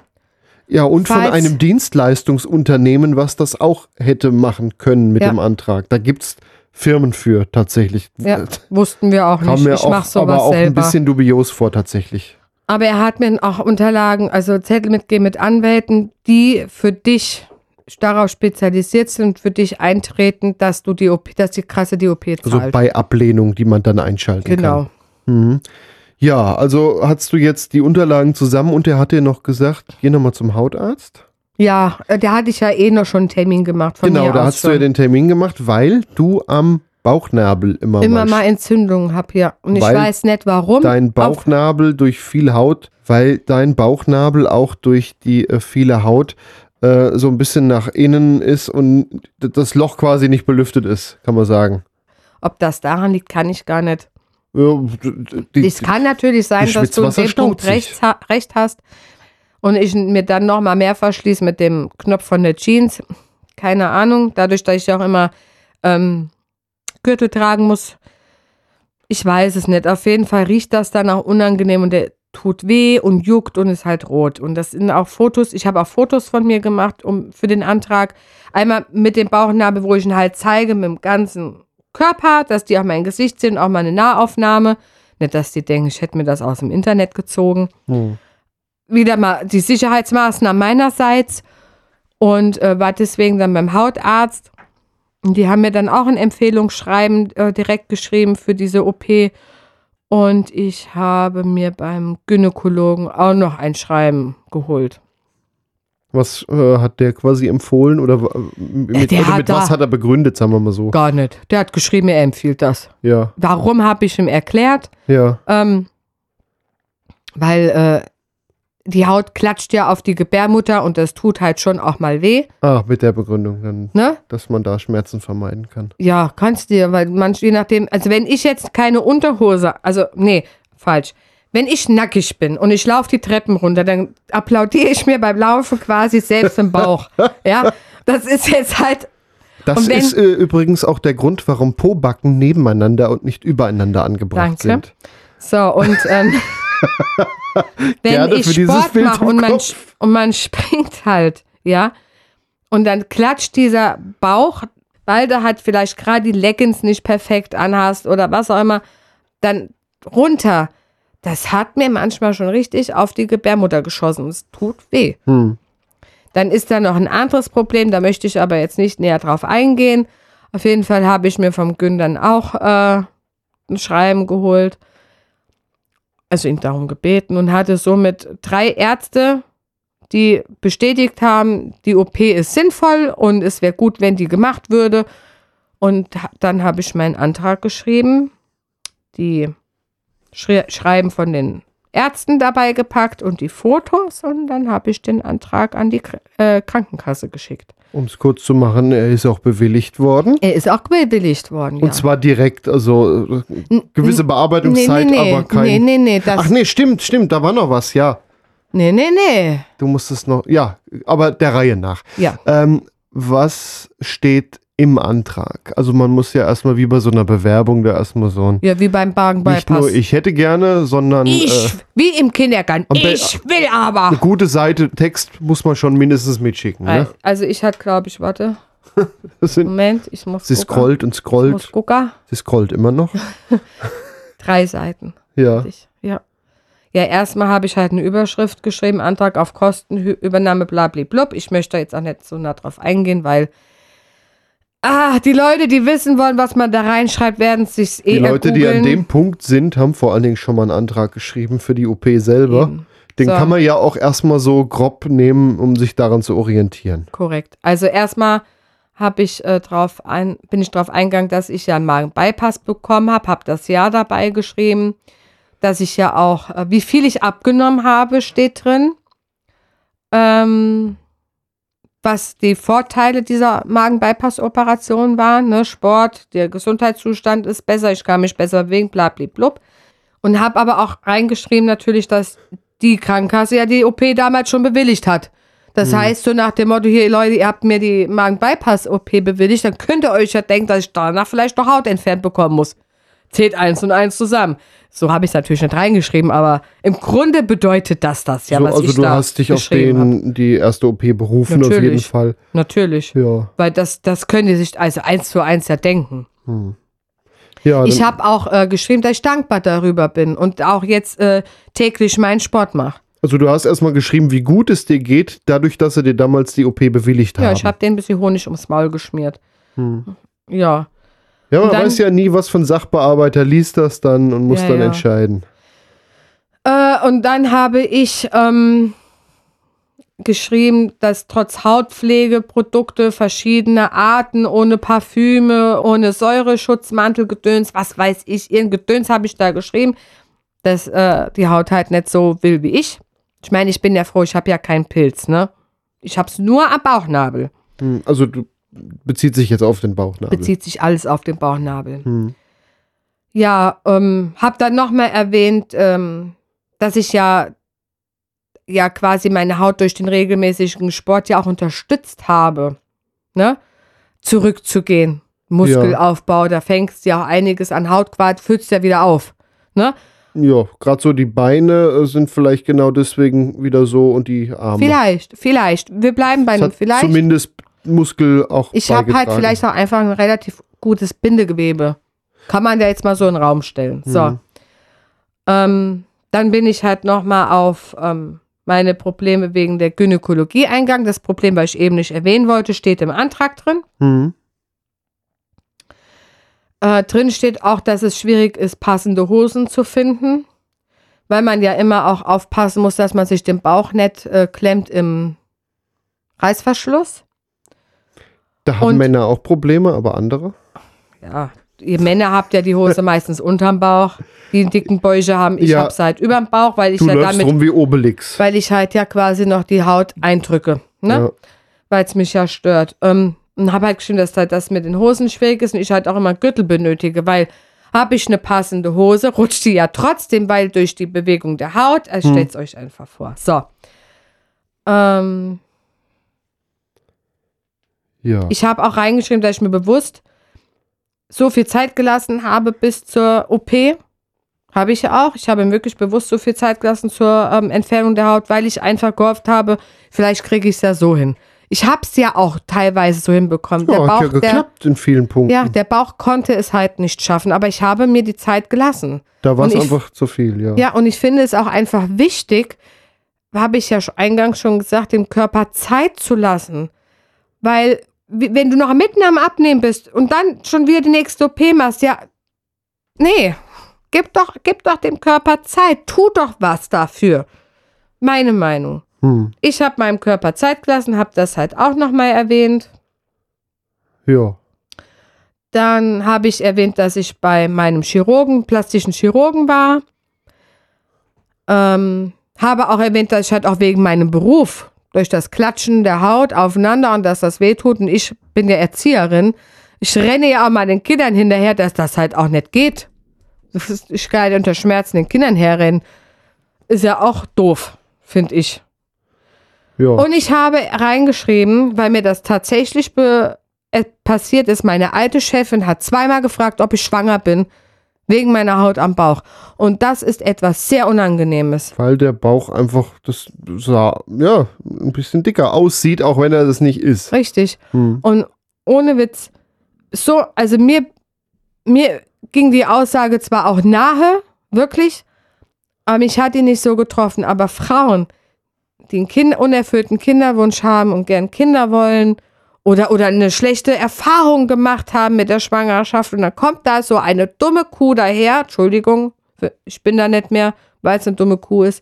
Ja, und von einem Dienstleistungsunternehmen, was das auch hätte machen können mit Ja. dem Antrag. Da gibt es Firmen für tatsächlich. Ja, wussten wir auch nicht. mir Ich mache sowas aber auch ein selber. bisschen dubios vor tatsächlich. Aber er hat mir auch Unterlagen, also Zettel mitgegeben mit Anwälten, die für dich darauf spezialisiert sind und für dich eintreten, dass du die OP, dass die Kasse die OP zahlt. Also bei Ablehnung, die man dann einschalten genau. kann. Mhm. Ja, also hast du jetzt die Unterlagen zusammen und der hat dir noch gesagt, geh nochmal zum Hautarzt. Ja, äh, da hatte ich ja eh noch schon einen Termin gemacht von genau, da hast schon. du ja den Termin gemacht, weil du am Bauchnabel immer, immer mal mal Entzündungen hab hier und ich Weil weiß nicht warum. dein Bauchnabel durch viel Haut, weil dein Bauchnabel auch durch die äh, viele Haut äh, so ein bisschen nach innen ist und das Loch quasi nicht belüftet ist, kann man sagen. Ob das daran liegt, kann ich gar nicht. Ja, die, Es kann natürlich sein, dass du in dem Punkt recht, recht hast und ich mir dann noch mal mehr verschließe mit dem Knopf von der Jeans. Keine Ahnung. Dadurch, dass ich auch immer ähm, Gürtel tragen muss. Ich weiß es nicht. Auf jeden Fall riecht das dann auch unangenehm und der tut weh und juckt und ist halt rot. Und das sind auch Fotos. Ich habe auch Fotos von mir gemacht um, für den Antrag. Einmal mit dem Bauchnabel, wo ich ihn halt zeige, mit dem ganzen Körper, dass die auch mein Gesicht sehen, auch mal eine Nahaufnahme. Nicht, dass die denken, ich hätte mir das aus dem Internet gezogen. Hm. Wieder mal die Sicherheitsmaßnahmen meinerseits und äh, war deswegen dann beim Hautarzt. Und die haben mir dann auch ein Empfehlungsschreiben äh, direkt geschrieben für diese OP. Und ich habe mir beim Gynäkologen auch noch ein Schreiben geholt. Was äh, hat der quasi empfohlen oder, mit, der oder hat mit was hat er begründet, sagen wir mal so? Gar nicht. Der hat geschrieben, er empfiehlt das. Ja, Warum habe ich ihm erklärt? ja. Ähm, weil äh, die Haut klatscht ja auf die Gebärmutter und das tut halt schon auch mal weh. Ah, mit der Begründung dann, Ne? dass man da Schmerzen vermeiden kann. Ja, kannst dir, weil man, je nachdem, also wenn ich jetzt keine Unterhose, also, nee, falsch. Wenn ich nackig bin und ich laufe die Treppen runter, dann applaudiere ich mir beim Laufen quasi selbst im Bauch. ja, das ist jetzt halt, Das wenn- ist äh, übrigens auch der Grund, warum Pobacken nebeneinander und nicht übereinander angebracht Danke. sind. so, und ähm, wenn Gerne ich Sport mache und man, und man springt halt, ja, und dann klatscht dieser Bauch, weil du halt vielleicht gerade die Leggings nicht perfekt anhast oder was auch immer, dann runter. Das hat mir manchmal schon richtig auf die Gebärmutter geschossen. Es tut weh. Hm. Dann ist da noch ein anderes Problem, da möchte ich aber jetzt nicht näher drauf eingehen. Auf jeden Fall habe ich mir vom Gün dann auch äh, ein Schreiben geholt, also ihn darum gebeten und hatte somit drei Ärzte, die bestätigt haben, die OP ist sinnvoll und es wäre gut, wenn die gemacht würde. Und dann habe ich meinen Antrag geschrieben, die Schreiben von den Ärzten dabei gepackt und die Fotos und dann habe ich den Antrag an die äh, Krankenkasse geschickt. Um es kurz zu machen, er ist auch bewilligt worden. Er ist auch bewilligt worden. Und ja. zwar direkt, also äh, gewisse nee, Bearbeitungszeit, nee, nee, aber kein. nee, nee, nee, Ach nee, stimmt, stimmt, da war noch was, ja. nee, nee, nee. Du musstest noch, ja, aber der Reihe nach. Ja, Ähm, was steht im Antrag? Also man muss ja erstmal wie bei so einer Bewerbung da erstmal so ein, ja wie beim nicht nur ich hätte gerne, sondern Ich, äh, wie im Kindergarten. Ich will aber. eine gute Seite Text muss man schon mindestens mitschicken. Ne? Also ich hatte, glaube ich, warte, sind, Moment, ich muss sie gucken. scrollt und Ich scrollt, muss gucken. sie scrollt immer noch. Drei Seiten. Ja. Ich, ja. Ja, erstmal habe ich halt eine Überschrift geschrieben, Antrag auf Kostenübernahme, blablablub. Ich möchte jetzt auch nicht so nah drauf eingehen, weil ah, die Leute, die wissen wollen, was man da reinschreibt, werden es sich eh Die Leute, die an dem Punkt sind, haben vor allen Dingen schon mal einen Antrag geschrieben für die OP selber. Eben. Den So. kann man ja auch erstmal so grob nehmen, um sich daran zu orientieren. Korrekt. Also erstmal habe ich äh, drauf ein, bin ich drauf eingegangen, dass ich ja einen Magen-Bypass bekommen habe, habe das Jahr dabei geschrieben, dass ich ja auch, äh, wie viel ich abgenommen habe, steht drin. Ähm, was die Vorteile dieser Magen-Bypass-Operation waren, ne? Sport, der Gesundheitszustand ist besser, ich kann mich besser bewegen, blablablub. Und habe aber auch reingeschrieben natürlich, dass die Krankenkasse ja die OP damals schon bewilligt hat. Das heißt, so nach dem Motto, hier Leute, ihr habt mir die Magen-Bypass-OP bewilligt, dann könnt ihr euch ja denken, dass ich danach vielleicht noch Haut entfernt bekommen muss. Zählt eins und eins zusammen. So habe ich es natürlich nicht reingeschrieben, aber im Grunde bedeutet das das ja, so, was also ich du da hast dich auf den, die erste OP berufen, auf jeden Natürlich. Fall. Natürlich. Ja. Weil das, das können die sich also eins zu eins ja denken. ja Ich habe auch äh, geschrieben, dass ich dankbar darüber bin und auch jetzt äh, täglich meinen Sport mache. also du hast erstmal geschrieben, wie gut es dir geht, dadurch, dass sie dir damals die OP bewilligt Ja, haben. ich habe den ein bisschen Honig ums Maul geschmiert. Ja. Ja, man dann- weiß ja nie, was von Sachbearbeiter liest das dann und muss Ja, dann ja. entscheiden. Äh, und dann habe ich ähm, geschrieben, dass trotz Hautpflegeprodukte verschiedene Arten, ohne Parfüme, ohne Säureschutzmantelgedöns, was weiß ich, irgendein Gedöns habe ich da geschrieben, dass äh, die Haut halt nicht so will wie ich. Ich meine, ich bin ja froh, ich habe ja keinen Pilz, ne? Ich habe es nur am Bauchnabel. Hm, Also du bezieht sich jetzt auf den Bauchnabel. Bezieht sich alles auf den Bauchnabel. Hm. Ja, ähm, habe dann nochmal erwähnt, ähm, dass ich ja, ja quasi meine Haut durch den regelmäßigen Sport ja auch unterstützt habe, ne? Zurückzugehen. Muskelaufbau, da fängst ja auch einiges an Hautquart, füllst ja wieder auf, ne? Ja, gerade so die Beine äh, sind vielleicht genau deswegen wieder so und die Arme. Vielleicht, vielleicht. Wir bleiben bei einem vielleicht. Zumindest Muskel auch Ich habe halt vielleicht auch einfach ein relativ gutes Bindegewebe. Kann man da jetzt mal so in den Raum stellen. So. Mhm. Ähm, dann bin ich halt nochmal auf ähm, meine Probleme wegen der Gynäkologie eingegangen. Das Problem, was ich eben nicht erwähnen wollte, steht im Antrag drin. Hm. Äh, drin steht auch, dass es schwierig ist, passende Hosen zu finden, weil man ja immer auch aufpassen muss, dass man sich den Bauch nicht äh, klemmt im Reißverschluss. Da haben Und- Männer auch Probleme, aber andere. Ja, ihr Männer habt ja die Hose meistens unterm Bauch, die einen dicken Bäuche haben. Ich Ja. hab's halt überm Bauch, weil ich ja damit, rum wie Obelix. weil ich halt ja quasi noch die Haut eindrücke, ne? Ja. Weil es mich ja stört. Ähm, und habe halt geschrieben, dass halt das mit den Hosen schwierig ist und ich halt auch immer Gürtel benötige, weil habe ich eine passende Hose, rutscht die ja trotzdem, weil durch die Bewegung der Haut, also stellt's euch einfach vor. So. Ähm, ja. Ich habe auch reingeschrieben, dass ich mir bewusst so viel Zeit gelassen habe bis zur OP. Habe ich ja auch. Ich habe mir wirklich bewusst so viel Zeit gelassen zur ähm, Entfernung der Haut, weil ich einfach gehofft habe, vielleicht kriege ich es ja so hin. Ich habe es ja auch teilweise so hinbekommen. der ja, hat Bauch, ja der, geklappt in vielen Punkten. ja, der Bauch konnte es halt nicht schaffen, aber ich habe mir die Zeit gelassen. da war es einfach zu viel, ja. Ja, und ich finde es auch einfach wichtig, habe ich ja eingangs schon gesagt, dem Körper Zeit zu lassen. Weil, wenn du noch mitten am Abnehmen bist und dann schon wieder die nächste OP machst, ja, nee, gib doch, gib doch dem Körper Zeit, tu doch was dafür. Meine Meinung. Hm. Ich habe meinem Körper Zeit gelassen, habe das halt auch nochmal erwähnt. ja. Dann habe ich erwähnt, dass ich bei meinem Chirurgen, plastischen Chirurgen war. Ähm, habe auch erwähnt, dass ich halt auch wegen meinem Beruf durch das Klatschen der Haut aufeinander und dass das wehtut. Und ich bin ja Erzieherin. Ich renne ja auch mal den Kindern hinterher, dass das halt auch nicht geht. Ich kann halt unter Schmerzen den Kindern herrennen. Ist ja auch doof, finde ich. Ja. Und ich habe reingeschrieben, weil mir das tatsächlich äh, passiert ist, meine alte Chefin hat zweimal gefragt, ob ich schwanger bin, wegen meiner Haut am Bauch. Und das ist etwas sehr Unangenehmes. Weil der Bauch einfach, das sah, ja, ein bisschen dicker aussieht, auch wenn er das nicht ist. Richtig. Hm. Und ohne Witz, so, also mir, mir ging die Aussage zwar auch nahe, wirklich, aber mich hat die nicht so getroffen. Aber Frauen, die einen kind unerfüllten Kinderwunsch haben und gern Kinder wollen oder, oder eine schlechte Erfahrung gemacht haben mit der Schwangerschaft und dann kommt da so eine dumme Kuh daher, Entschuldigung, ich bin da nicht mehr, weil es eine dumme Kuh ist,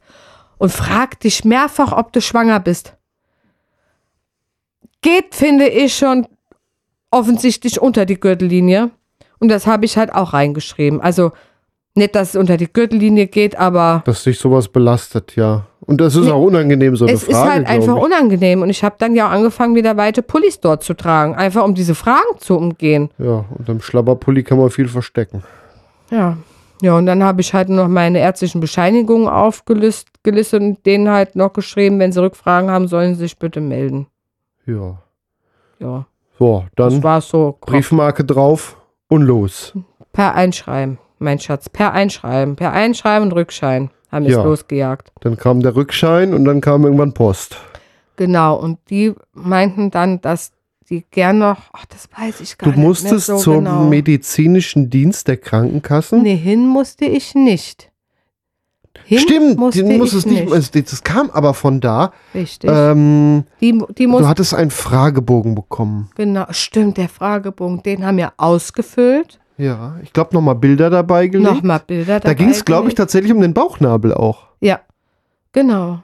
und fragt dich mehrfach, ob du schwanger bist. Geht, finde ich, schon offensichtlich unter die Gürtellinie. Und das habe ich halt auch reingeschrieben. Also nicht, dass es unter die Gürtellinie geht, aber Dass sich sowas belastet, ja. Und das ist auch unangenehm, so eine es Frage. ist halt einfach ich. unangenehm. Und ich habe dann ja auch angefangen, wieder weite Pullis dort zu tragen. Einfach um diese Fragen zu umgehen. Ja, unterm Schlabberpulli kann man viel verstecken. Ja. Ja, und dann habe ich halt noch meine ärztlichen Bescheinigungen aufgelistet gelistet und denen halt noch geschrieben, wenn sie Rückfragen haben, sollen sie sich bitte melden. Ja. Ja, So, das dann war so. Briefmarke drauf und los. per Einschreiben, mein Schatz. Per Einschreiben. Per Einschreiben und Rückschein haben es Ja. losgejagt. Dann kam der Rückschein und dann kam irgendwann Post. Genau, und die meinten dann, dass die gern noch, ach, das weiß ich gar Du nicht mehr musstest so zum genau. medizinischen Dienst der Krankenkassen. Nee, hin musste ich nicht. Hin Stimmt, musste du musstest ich nicht. nicht. also Das kam aber von da. Richtig. Ähm, die, die du hattest einen Fragebogen bekommen. genau, stimmt, der Fragebogen, den haben wir ausgefüllt. Ja, ich glaube nochmal Bilder dabei gelegt. Nochmal Bilder da dabei ging es, glaube ich, tatsächlich um den Bauchnabel auch. Ja, genau.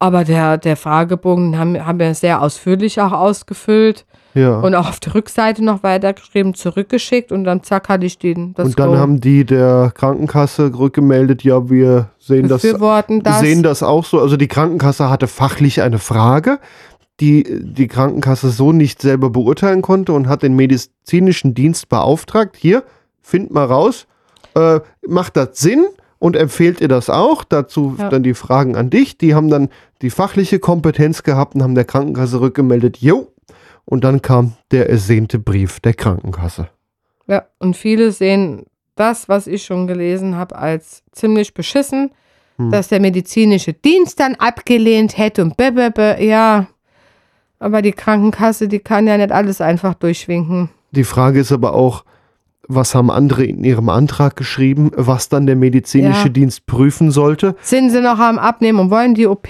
Aber der, der Fragebogen haben, haben wir sehr ausführlich auch ausgefüllt Ja. und auch auf der Rückseite noch weitergeschrieben, zurückgeschickt und dann zack hatte ich den. Das und dann Go. haben die der Krankenkasse rückgemeldet, ja, wir sehen das, das. sehen das auch so. Also die Krankenkasse hatte fachlich eine Frage, die die Krankenkasse so nicht selber beurteilen konnte und hat den medizinischen Dienst beauftragt. Hier, find mal raus, äh, macht das Sinn und empfehlt ihr das auch? Dazu Ja. dann die Fragen an dich. Die haben dann die fachliche Kompetenz gehabt und haben der Krankenkasse rückgemeldet, jo. Und dann kam der ersehnte Brief der Krankenkasse. Ja, und viele sehen das, was ich schon gelesen habe, als ziemlich beschissen, Hm. dass der medizinische Dienst dann abgelehnt hätte und bäbäbä, ja. Aber die Krankenkasse, die kann ja nicht alles einfach durchwinken. Die Frage ist aber auch, was haben andere in ihrem Antrag geschrieben, was dann der medizinische Ja. Dienst prüfen sollte? Sind sie noch am Abnehmen und wollen die OP?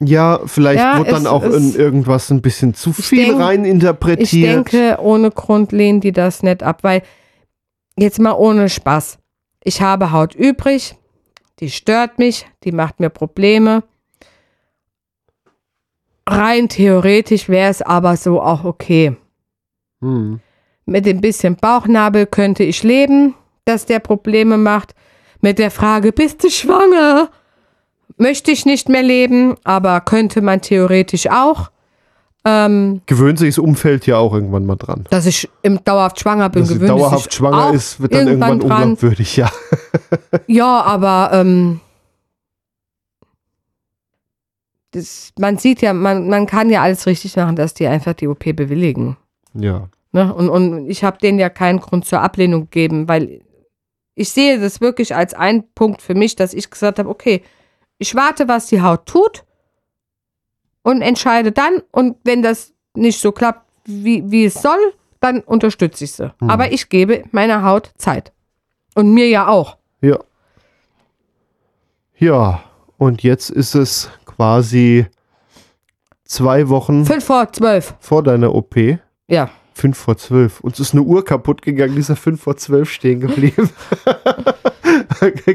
Ja, vielleicht Ja, wird dann es auch in irgendwas ein bisschen zu Ich viel denk- rein Ich interpretiert. denke, ohne Grund lehnen die das nicht ab, weil jetzt mal ohne Spaß. Ich habe Haut übrig, die stört mich, die macht mir Probleme. Rein theoretisch wäre es aber so auch okay. Hm. Mit dem bisschen Bauchnabel könnte ich leben, dass der Probleme macht. Mit der Frage, bist du schwanger? Möchte ich nicht mehr leben, aber könnte man theoretisch auch. Ähm, Gewöhnt sich das Umfeld ja auch irgendwann mal dran. dass ich im dauerhaft schwanger bin, Dass gewöhnt dauerhaft sich schwanger ist, wird dann irgendwann dran. unglaubwürdig, ja. Ja, aber ähm, das, man sieht ja, man, man kann ja alles richtig machen, dass die einfach die OP bewilligen. Ja. Ne? Und, und ich habe denen ja keinen Grund zur Ablehnung gegeben, weil ich sehe das wirklich als einen Punkt für mich, dass ich gesagt habe, okay, ich warte, was die Haut tut und entscheide dann. Und wenn das nicht so klappt, wie, wie es soll, dann unterstütze ich sie. Mhm. Aber ich gebe meiner Haut Zeit. Und mir ja auch. Ja. Ja, und jetzt ist es quasi zwei Wochen Fünf vor zwölf. vor deiner OP. Ja. Fünf vor zwölf. Uns ist eine Uhr kaputt gegangen, die ist ja fünf vor zwölf stehen geblieben.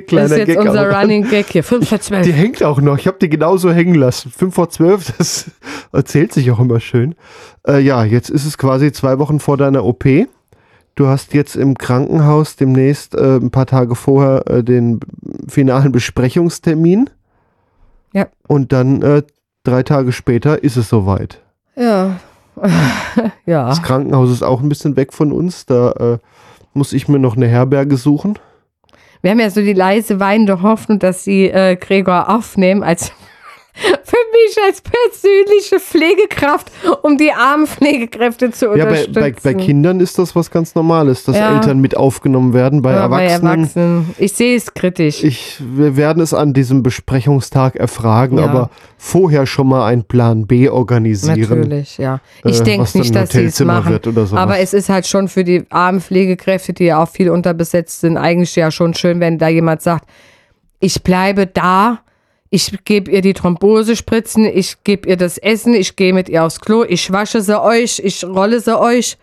Kleiner das ist jetzt Gag, unser Running Gag hier. Fünf vor zwölf. Die hängt auch noch. Ich habe die genauso hängen lassen. Fünf vor zwölf, das erzählt sich auch immer schön. Äh, ja, jetzt ist es quasi zwei Wochen vor deiner OP. Du hast jetzt im Krankenhaus demnächst äh, ein paar Tage vorher äh, den finalen Besprechungstermin. Ja. Und dann äh, drei Tage später ist es soweit. Ja. ja. Das Krankenhaus ist auch ein bisschen weg von uns. Da äh, muss ich mir noch eine Herberge suchen. Wir haben ja so die leise weinende Hoffnung, dass sie äh, Gregor aufnehmen als für mich als persönliche Pflegekraft, um die armen Pflegekräfte zu Ja, bei, unterstützen. bei, bei Kindern ist das was ganz Normales, dass Ja. Eltern mit aufgenommen werden. Bei Ja, bei Erwachsenen Erwachsenen. Ich sehe es kritisch. Ich, wir werden es an diesem Besprechungstag erfragen, Ja. aber vorher schon mal einen Plan B organisieren. Natürlich, ja. Ich äh, denke nicht, dass sie es machen. wird oder sowas. Aber es ist halt schon für die armen Pflegekräfte, die ja auch viel unterbesetzt sind, eigentlich ja schon schön, wenn da jemand sagt, ich bleibe da, ich gebe ihr die Thrombosespritzen, ich gebe ihr das Essen, ich gehe mit ihr aufs Klo, ich wasche sie euch, ich rolle sie euch.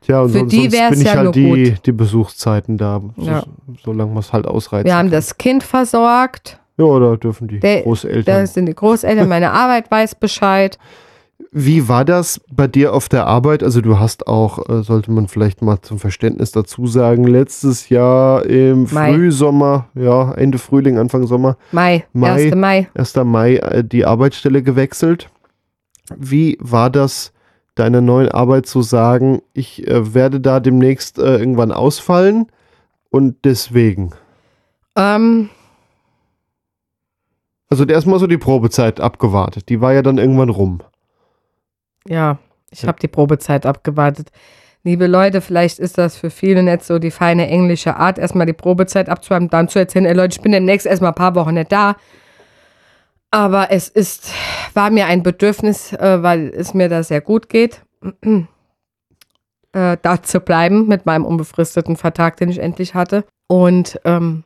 Tja, und für sonst, die sonst bin ich ja halt die, die Besuchszeiten da, Ja. so, solange man es halt ausreizt. Wir haben das Kind versorgt, Ja, oder dürfen die Der- Großeltern. da sind die Großeltern, meine Arbeit weiß Bescheid. Wie war das bei dir auf der Arbeit? Also du hast auch, äh, sollte man vielleicht mal zum Verständnis dazu sagen, letztes Jahr im Mai. Frühsommer, ja, Ende Frühling, Anfang Sommer, Mai, Mai. 1. Mai. 1. Mai äh, die Arbeitsstelle gewechselt. Wie war das, deiner neuen Arbeit zu sagen, ich äh, werde da demnächst äh, irgendwann ausfallen und deswegen? Ähm, Also erstmal so die Probezeit abgewartet. Die war ja dann irgendwann rum. Ja, ich habe die Probezeit abgewartet. Liebe Leute, vielleicht ist das für viele nicht so die feine englische Art, erstmal die Probezeit abzuhaben, dann zu erzählen, ey Leute, ich bin demnächst erstmal ein paar Wochen nicht da. Aber es ist, war mir ein Bedürfnis, äh, weil es mir da sehr gut geht, äh, da zu bleiben mit meinem unbefristeten Vertrag, den ich endlich hatte. Und ähm,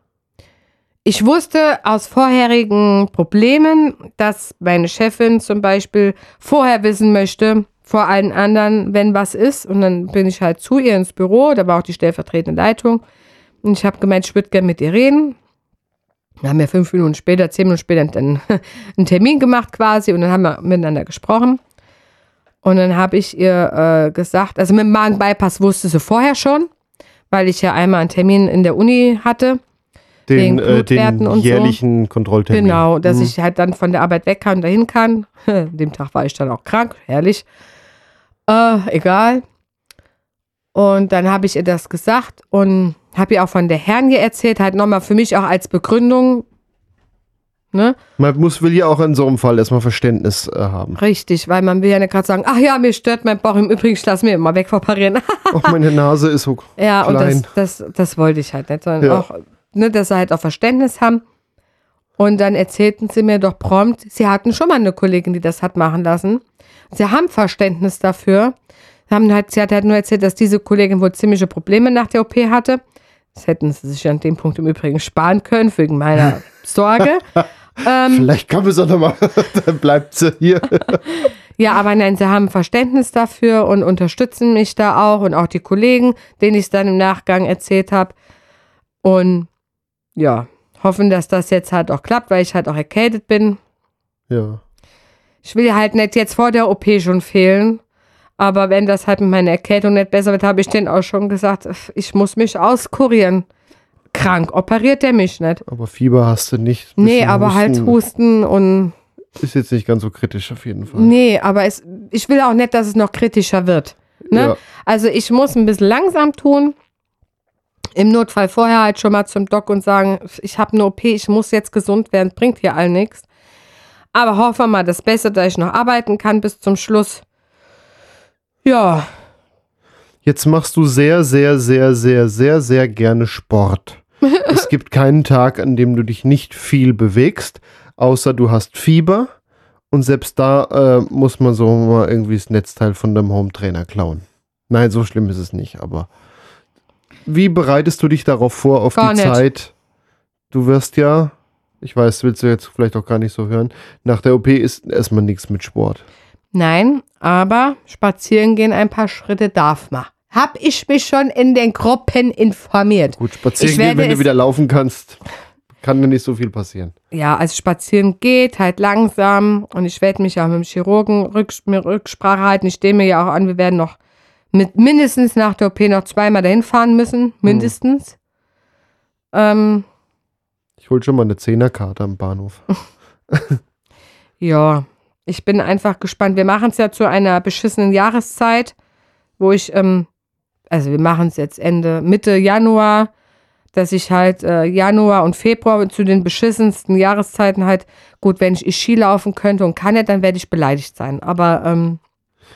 ich wusste aus vorherigen Problemen, dass meine Chefin zum Beispiel vorher wissen möchte, vor allen anderen, wenn was ist. Und dann bin ich halt zu ihr ins Büro, da war auch die stellvertretende Leitung. Und ich habe gemeint, ich würde gerne mit ihr reden. Dann haben wir fünf Minuten später, zehn Minuten später dann einen Termin gemacht quasi und dann haben wir miteinander gesprochen. Und dann habe ich ihr äh, gesagt, also mit dem Magen-Bypass wusste sie vorher schon, weil ich ja einmal einen Termin in der Uni hatte. Den, äh, Blutwerten den und so. jährlichen Kontrolltermin. Genau, dass Mhm. ich halt dann von der Arbeit weg kann und dahin kann. An dem Tag war ich dann auch krank, herrlich. Äh, egal. Und dann habe ich ihr das gesagt und habe ihr auch von der Hernie erzählt, halt nochmal für mich auch als Begründung. Ne? Man muss, will ja auch in so einem Fall erstmal Verständnis äh, haben. Richtig, weil man will ja nicht gerade sagen, ach ja, mir stört mein Bauch im Übrigen, ich lass mir immer wegoperieren. Auch meine Nase ist so Ja, und klein. das, das, das wollte ich halt nicht, sondern Ja. auch, ne, dass sie halt auch Verständnis haben. Und dann erzählten sie mir doch prompt, sie hatten schon mal eine Kollegin, die das hat machen lassen. Sie haben Verständnis dafür. Sie, haben halt, sie hat halt nur erzählt, dass diese Kollegin wohl ziemliche Probleme nach der OP hatte. Das hätten sie sich an dem Punkt im Übrigen sparen können, wegen meiner Sorge. ähm, Vielleicht kann man es auch nochmal, dann bleibt sie hier. Ja, aber nein, sie haben Verständnis dafür und unterstützen mich da auch und auch die Kollegen, denen ich es dann im Nachgang erzählt habe. Und ja, hoffen, dass das jetzt halt auch klappt, weil ich halt auch erkältet bin. Ja. Ich will halt nicht jetzt vor der OP schon fehlen, Aber wenn das halt mit meiner Erkältung nicht besser wird, habe ich denen auch schon gesagt, ich muss mich auskurieren. Krank, operiert der mich nicht. Aber Fieber hast du nicht. Nee, aber halt Husten und. Ist jetzt nicht ganz so kritisch auf jeden Fall. Nee, aber es, ich will auch nicht, dass es noch kritischer wird. Ne? Ja. Also ich muss ein bisschen langsam tun. Im Notfall vorher halt schon mal zum Doc und sagen, ich habe eine OP, ich muss jetzt gesund werden, bringt hier all nichts. Aber hoffen wir mal das Beste, dass ich noch arbeiten kann bis zum Schluss. Ja, Jetzt machst du sehr, sehr, sehr, sehr, sehr, sehr gerne Sport. es gibt keinen Tag, an dem du dich nicht viel bewegst, außer du hast Fieber. Und selbst da äh, muss man so mal irgendwie das Netzteil von deinem Home-Trainer klauen. Nein, so schlimm ist es nicht, aber wie bereitest du dich darauf vor, auf Gar die nicht. Zeit? Du wirst ja, ich weiß, willst du jetzt vielleicht auch gar nicht so hören, nach der OP ist erstmal nichts mit Sport. nein, aber spazieren gehen ein paar Schritte darf man. Hab ich mich schon in den Gruppen informiert. Gut, spazieren Ich gehen, wenn du wieder laufen kannst, kann dir nicht so viel passieren. Ja, also spazieren geht halt langsam und ich werde mich auch mit dem Chirurgen Rücksprache halten. Ich stehe mir ja auch an, wir werden noch mit mindestens nach der OP noch zweimal dahin fahren müssen, mindestens. Ähm, Ich hol schon mal eine Zehnerkarte am Bahnhof. ja, ich bin einfach gespannt. Wir machen es ja zu einer beschissenen Jahreszeit, wo ich, ähm, also wir machen es jetzt Ende, Mitte Januar, dass ich halt äh, Januar und Februar zu den beschissensten Jahreszeiten halt, gut, wenn ich Ski laufen könnte und kann nicht, dann werde ich beleidigt sein. Aber ähm,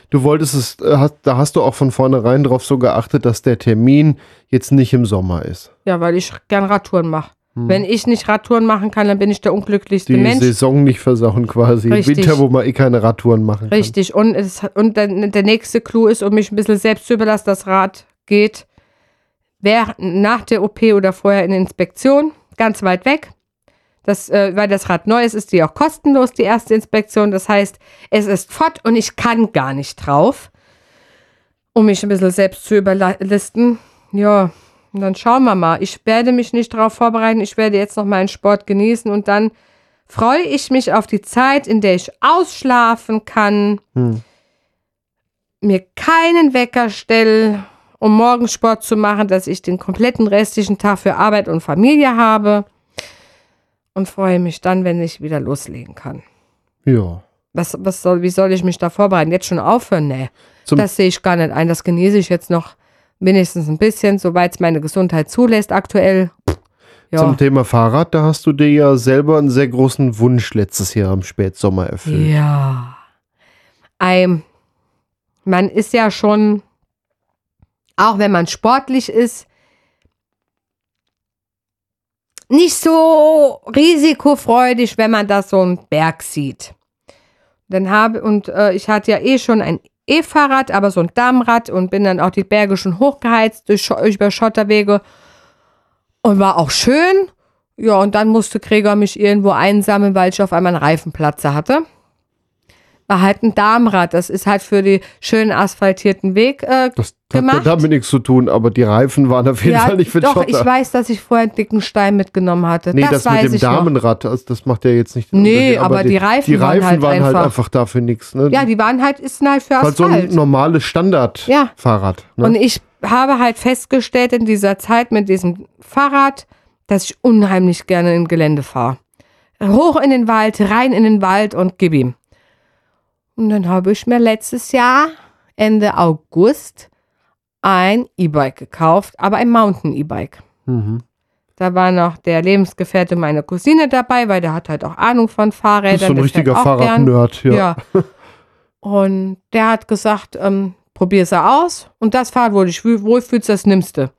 Du wolltest es, äh, hast, da hast du auch von vornherein darauf so geachtet, dass der Termin jetzt nicht im Sommer ist. ja, weil ich gern Radtouren mache. Hm. Wenn ich nicht Radtouren machen kann, dann bin ich der unglücklichste Die Mensch. Saison nicht versauen quasi. Richtig. Winter, wo man eh keine Radtouren machen kann. Richtig. Und, es, und der, der nächste Clou ist, um mich ein bisschen selbst zu überlassen, das Rad geht wer, nach der OP oder vorher in Inspektion, ganz weit weg. Das, äh, weil das Rad neu ist, ist die auch kostenlos, die erste Inspektion. Das heißt, es ist fort und ich kann gar nicht drauf, um mich ein bisschen selbst zu überlisten. Ja, dann schauen wir mal. Ich werde mich nicht darauf vorbereiten. Ich werde jetzt noch meinen Sport genießen und dann freue ich mich auf die Zeit, in der ich ausschlafen kann, Hm. mir keinen Wecker stelle, um morgens Sport zu machen, dass ich den kompletten restlichen Tag für Arbeit und Familie habe und freue mich dann, wenn ich wieder loslegen kann. Ja. Was, was soll, wie soll ich mich da vorbereiten? Jetzt schon aufhören? Nee, Zum- das sehe ich gar nicht ein. Das genieße ich jetzt noch wenigstens ein bisschen, soweit es meine Gesundheit zulässt aktuell. Ja. Zum Thema Fahrrad, da hast du dir ja selber einen sehr großen Wunsch letztes Jahr im Spätsommer erfüllt. Ja. Ein, man ist ja schon, auch wenn man sportlich ist, nicht so risikofreudig, wenn man da so einen Berg sieht. Dann habe, und äh, ich hatte ja eh schon ein E-Fahrrad, aber so ein Dammrad und bin dann auch die Berge schon hochgeheizt durch, über Schotterwege und war auch schön. Ja, und dann musste Gregor mich irgendwo einsammeln, weil ich auf einmal einen Reifenplatzer hatte. War halt ein Darmrad. Das ist halt für die schönen asphaltierten Weg äh, Das hat gemacht. damit nichts zu tun, aber die Reifen waren auf jeden ja, Fall nicht für doch, Schotter. ich weiß, dass ich vorher einen dicken Stein mitgenommen hatte. nee, das, das, mit dem. Damenrad, also das macht ja jetzt nicht Nee, Unterschied, aber die Reifen die waren Reifen halt waren halt einfach- einfach dafür nichts. Ne? Ja, die waren halt, ist halt für halt so ein Asphalt. normales Standard-Fahrrad. Ja. Ne? Und ich habe halt festgestellt in dieser Zeit mit diesem Fahrrad, dass ich unheimlich gerne in Gelände fahre. Hoch in den Wald, rein in den Wald und gib ihm. Und dann habe ich mir letztes Jahr, Ende August, ein E-Bike gekauft, aber ein Mountain-E-Bike. mhm. Da war noch der Lebensgefährte meiner Cousine dabei, weil der hat halt auch Ahnung von Fahrrädern. Das ist so ein richtiger. Fahrrad-Nerd. Ja. Ja. Und der hat gesagt, ähm, probier's aus. Und das Fahrrad, wo du dich wohlfühlst, das nimmste.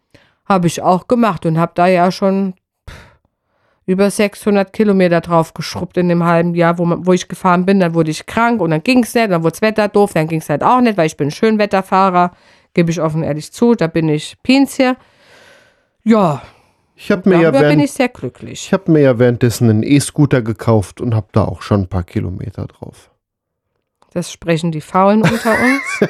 Habe ich auch gemacht und habe da ja schon über 600 Kilometer drauf geschrubbt in dem halben Jahr, wo, man, wo ich gefahren bin. Dann wurde ich krank und dann ging's nicht. Dann wurde das Wetter doof. Dann ging's halt auch nicht, weil ich bin ein Schönwetterfahrer. Gebe ich offen ehrlich zu. Da bin ich Pinzia. Ja, Ich habe mir, ja darüber bin während, ich sehr glücklich. ich hab mir ja währenddessen einen E-Scooter gekauft und habe da auch schon ein paar Kilometer drauf. Das sprechen die Faulen unter uns.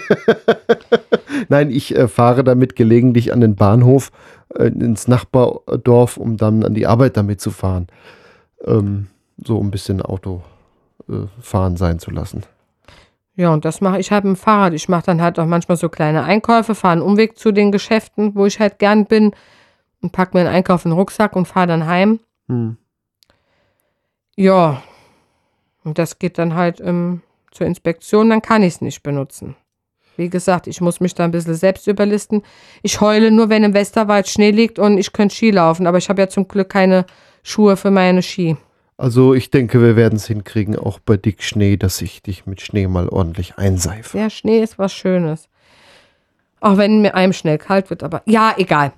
Nein, ich äh, fahre damit gelegentlich an den Bahnhof äh, ins Nachbardorf, um dann an die Arbeit damit zu fahren. Ähm, so ein bisschen Auto äh, fahren sein zu lassen. Ja, und das mache ich halt mit dem Fahrrad. Ich mache dann halt auch manchmal so kleine Einkäufe, fahre einen Umweg zu den Geschäften, wo ich halt gern bin und pack mir einen Einkauf in den Rucksack und fahre dann heim. Hm. Ja, und das geht dann halt ähm, zur Inspektion, dann kann ich es nicht benutzen. Wie gesagt, ich muss mich da ein bisschen selbst überlisten. Ich heule nur, wenn im Westerwald Schnee liegt und ich könnte Ski laufen, aber ich habe ja zum Glück keine Schuhe für meine Ski. Also ich denke, wir werden es hinkriegen, auch bei dick Schnee, dass ich dich mit Schnee mal ordentlich einseife. Ja, Schnee ist was Schönes. Auch wenn mir einem schnell kalt wird, aber ja, egal.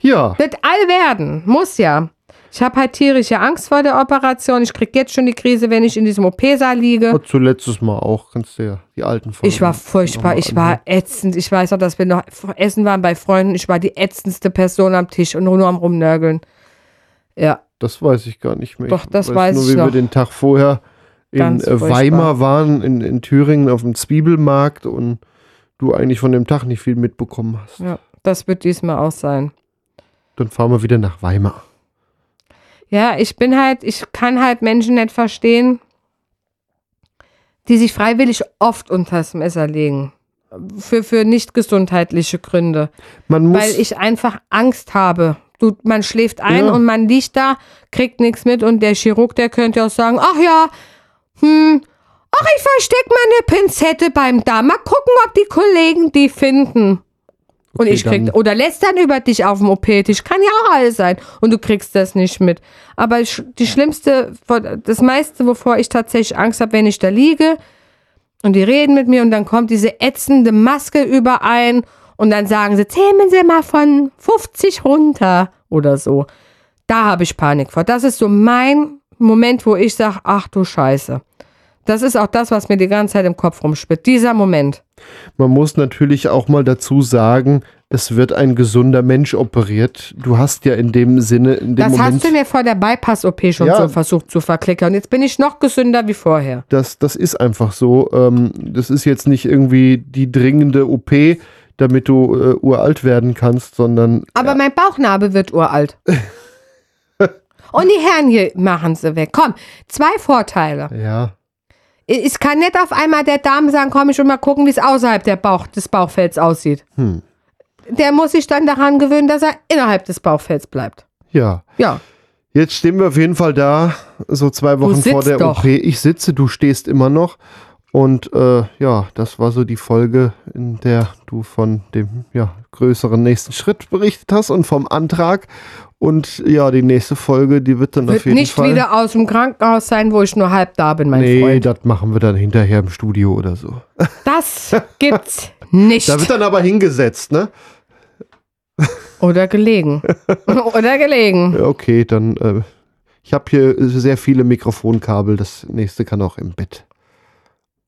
Ja, Wird all werden, muss ja. Ich habe halt tierische Angst vor der Operation. Ich krieg jetzt schon die Krise, wenn ich in diesem OP-Saal liege. und zuletzt Mal auch, kannst du ja die alten Folgen Ich war furchtbar, ich war ätzend. Ich weiß auch, dass wir noch essen waren bei Freunden. Ich war die ätzendste Person am Tisch und nur, nur am Rumnörgeln. Ja, Das weiß ich gar nicht mehr. Doch, das ich weiß nur, ich wie wir noch. den Tag vorher in äh. Weimar waren, in, in Thüringen auf dem Zwiebelmarkt und du eigentlich von dem Tag nicht viel mitbekommen hast. ja, das wird diesmal auch sein. Dann fahren wir wieder nach Weimar. Ja, ich bin halt, ich kann halt Menschen nicht verstehen, die sich freiwillig oft unters Messer legen. Für, für nicht gesundheitliche Gründe. Man muss, weil ich einfach Angst habe. Du, man schläft ein Ja. und man liegt da, kriegt nichts mit und der Chirurg, der könnte auch sagen, ach ja, hm, ach, ich versteck meine Pinzette beim Darm. Mal gucken, ob die Kollegen die finden. Und Okay, ich krieg, oder lässt dann über dich auf dem OP-Tisch. Kann ja auch alles sein. Und du kriegst das nicht mit. Aber die schlimmste, das meiste, wovor ich tatsächlich Angst habe, wenn ich da liege und die reden mit mir und dann kommt diese ätzende Maske überein und dann sagen sie, zähmen Sie mal von 50 runter oder so. Da habe ich Panik vor. Das ist so mein Moment, wo ich sage, ach du Scheiße. Das ist auch das, was mir die ganze Zeit im Kopf rumspitzt. Dieser Moment. man muss natürlich auch mal dazu sagen, es wird ein gesunder Mensch operiert. Du hast ja in dem Sinne, in dem Das Moment, hast du mir vor der Bypass-OP schon Ja. so versucht zu verklickern. Jetzt bin ich noch gesünder wie vorher. das, das ist einfach so. Ähm, das ist jetzt nicht irgendwie die dringende OP, damit du äh, uralt werden kannst, sondern Aber mein Bauchnabel wird uralt. Und die Herren hier machen sie weg. Komm, zwei Vorteile. ja, Es kann nicht auf einmal der Dame sagen, komm ich will mal gucken, wie es außerhalb der Bauch, des Bauchfells aussieht. Hm. Der muss sich dann daran gewöhnen, dass er innerhalb des Bauchfells bleibt. ja. Ja, Jetzt stehen wir auf jeden Fall da, so zwei Wochen vor der doch. OP. Ich sitze, du stehst immer noch. Und äh, ja, das war so die Folge, in der du von dem ja, größeren nächsten Schritt berichtet hast und vom Antrag. Und ja, die nächste Folge, die wird dann wird auf jeden nicht Fall. wieder aus dem Krankenhaus sein, wo ich nur halb da bin, mein nee, Freund. das machen wir dann hinterher im Studio oder so. Das gibt's nicht. Da wird dann aber hingesetzt, ne? Oder gelegen. Oder gelegen. Okay, dann. Äh, ich habe hier sehr viele Mikrofonkabel. Das nächste kann auch im Bett.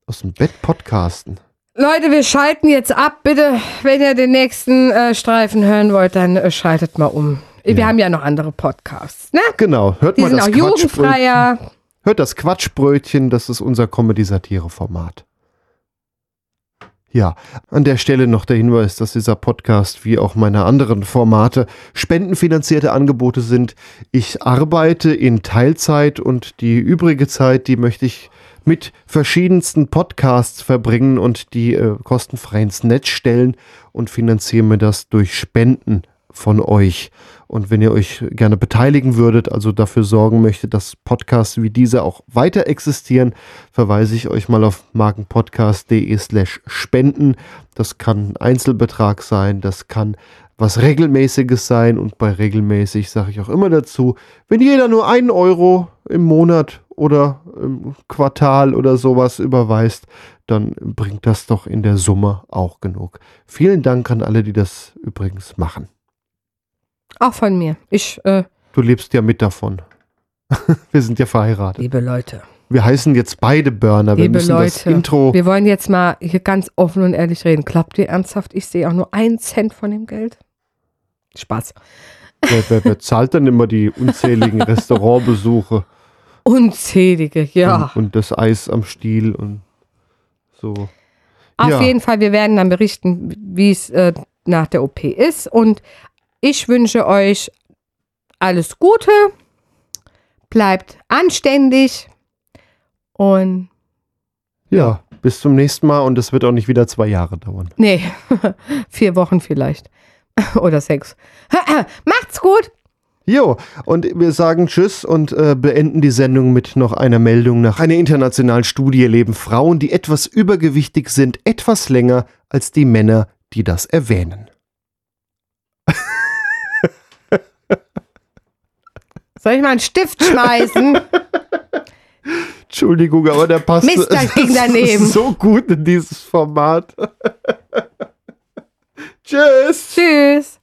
Aus dem Bett podcasten. Leute, wir schalten jetzt ab. Bitte, wenn ihr den nächsten äh, Streifen hören wollt, dann äh, schaltet mal um. Wir Ja. haben ja noch andere Podcasts, ne? Genau, hört Die mal sind das auch Quatschbrötchen. jugendfreier. Hört das Quatschbrötchen, das ist unser Comedy-Satire-Format. Ja, an der Stelle noch der Hinweis, dass dieser Podcast wie auch meine anderen Formate spendenfinanzierte Angebote sind. Ich arbeite in Teilzeit und die übrige Zeit, die möchte ich mit verschiedensten Podcasts verbringen und die äh, kostenfrei ins Netz stellen und finanziere mir das durch Spenden von euch. Und wenn ihr euch gerne beteiligen würdet, also dafür sorgen möchtet, dass Podcasts wie diese auch weiter existieren, verweise ich euch mal auf markenpodcast.de slash spenden. Das kann ein Einzelbetrag sein, das kann was Regelmäßiges sein und bei regelmäßig sage ich auch immer dazu, wenn jeder nur einen Euro im Monat oder im Quartal oder sowas überweist, dann bringt das doch in der Summe auch genug. Vielen Dank an alle, die das übrigens machen. Auch von mir. Ich, äh, Du lebst ja mit davon. Wir sind ja verheiratet. liebe Leute, Wir heißen jetzt beide Burner. Wir liebe müssen das Leute, Intro. wir wollen jetzt mal hier ganz offen und ehrlich reden. Glaubt ihr ernsthaft, ich sehe auch nur einen Cent von dem Geld? Spaß. Wer, wer, wer zahlt dann immer die unzähligen Restaurantbesuche Unzählige, ja. und, und das Eis am Stiel und so? Auf Ja. jeden Fall, wir werden dann berichten, wie es äh, nach der OP ist. Und ich wünsche euch alles Gute, bleibt anständig und Ja, Bis zum nächsten Mal und es wird auch nicht wieder zwei Jahre dauern. Nee, vier Wochen vielleicht. Oder sechs. Macht's gut! Jo, und wir sagen Tschüss und äh, beenden die Sendung mit noch einer Meldung. Nach einer internationalen Studie leben Frauen, die etwas übergewichtig sind, etwas länger als die Männer, die das erwähnen. Soll ich mal einen Stift schmeißen? Entschuldigung, aber der passt Mist, das ging daneben. so gut in dieses Format. Tschüss. Tschüss.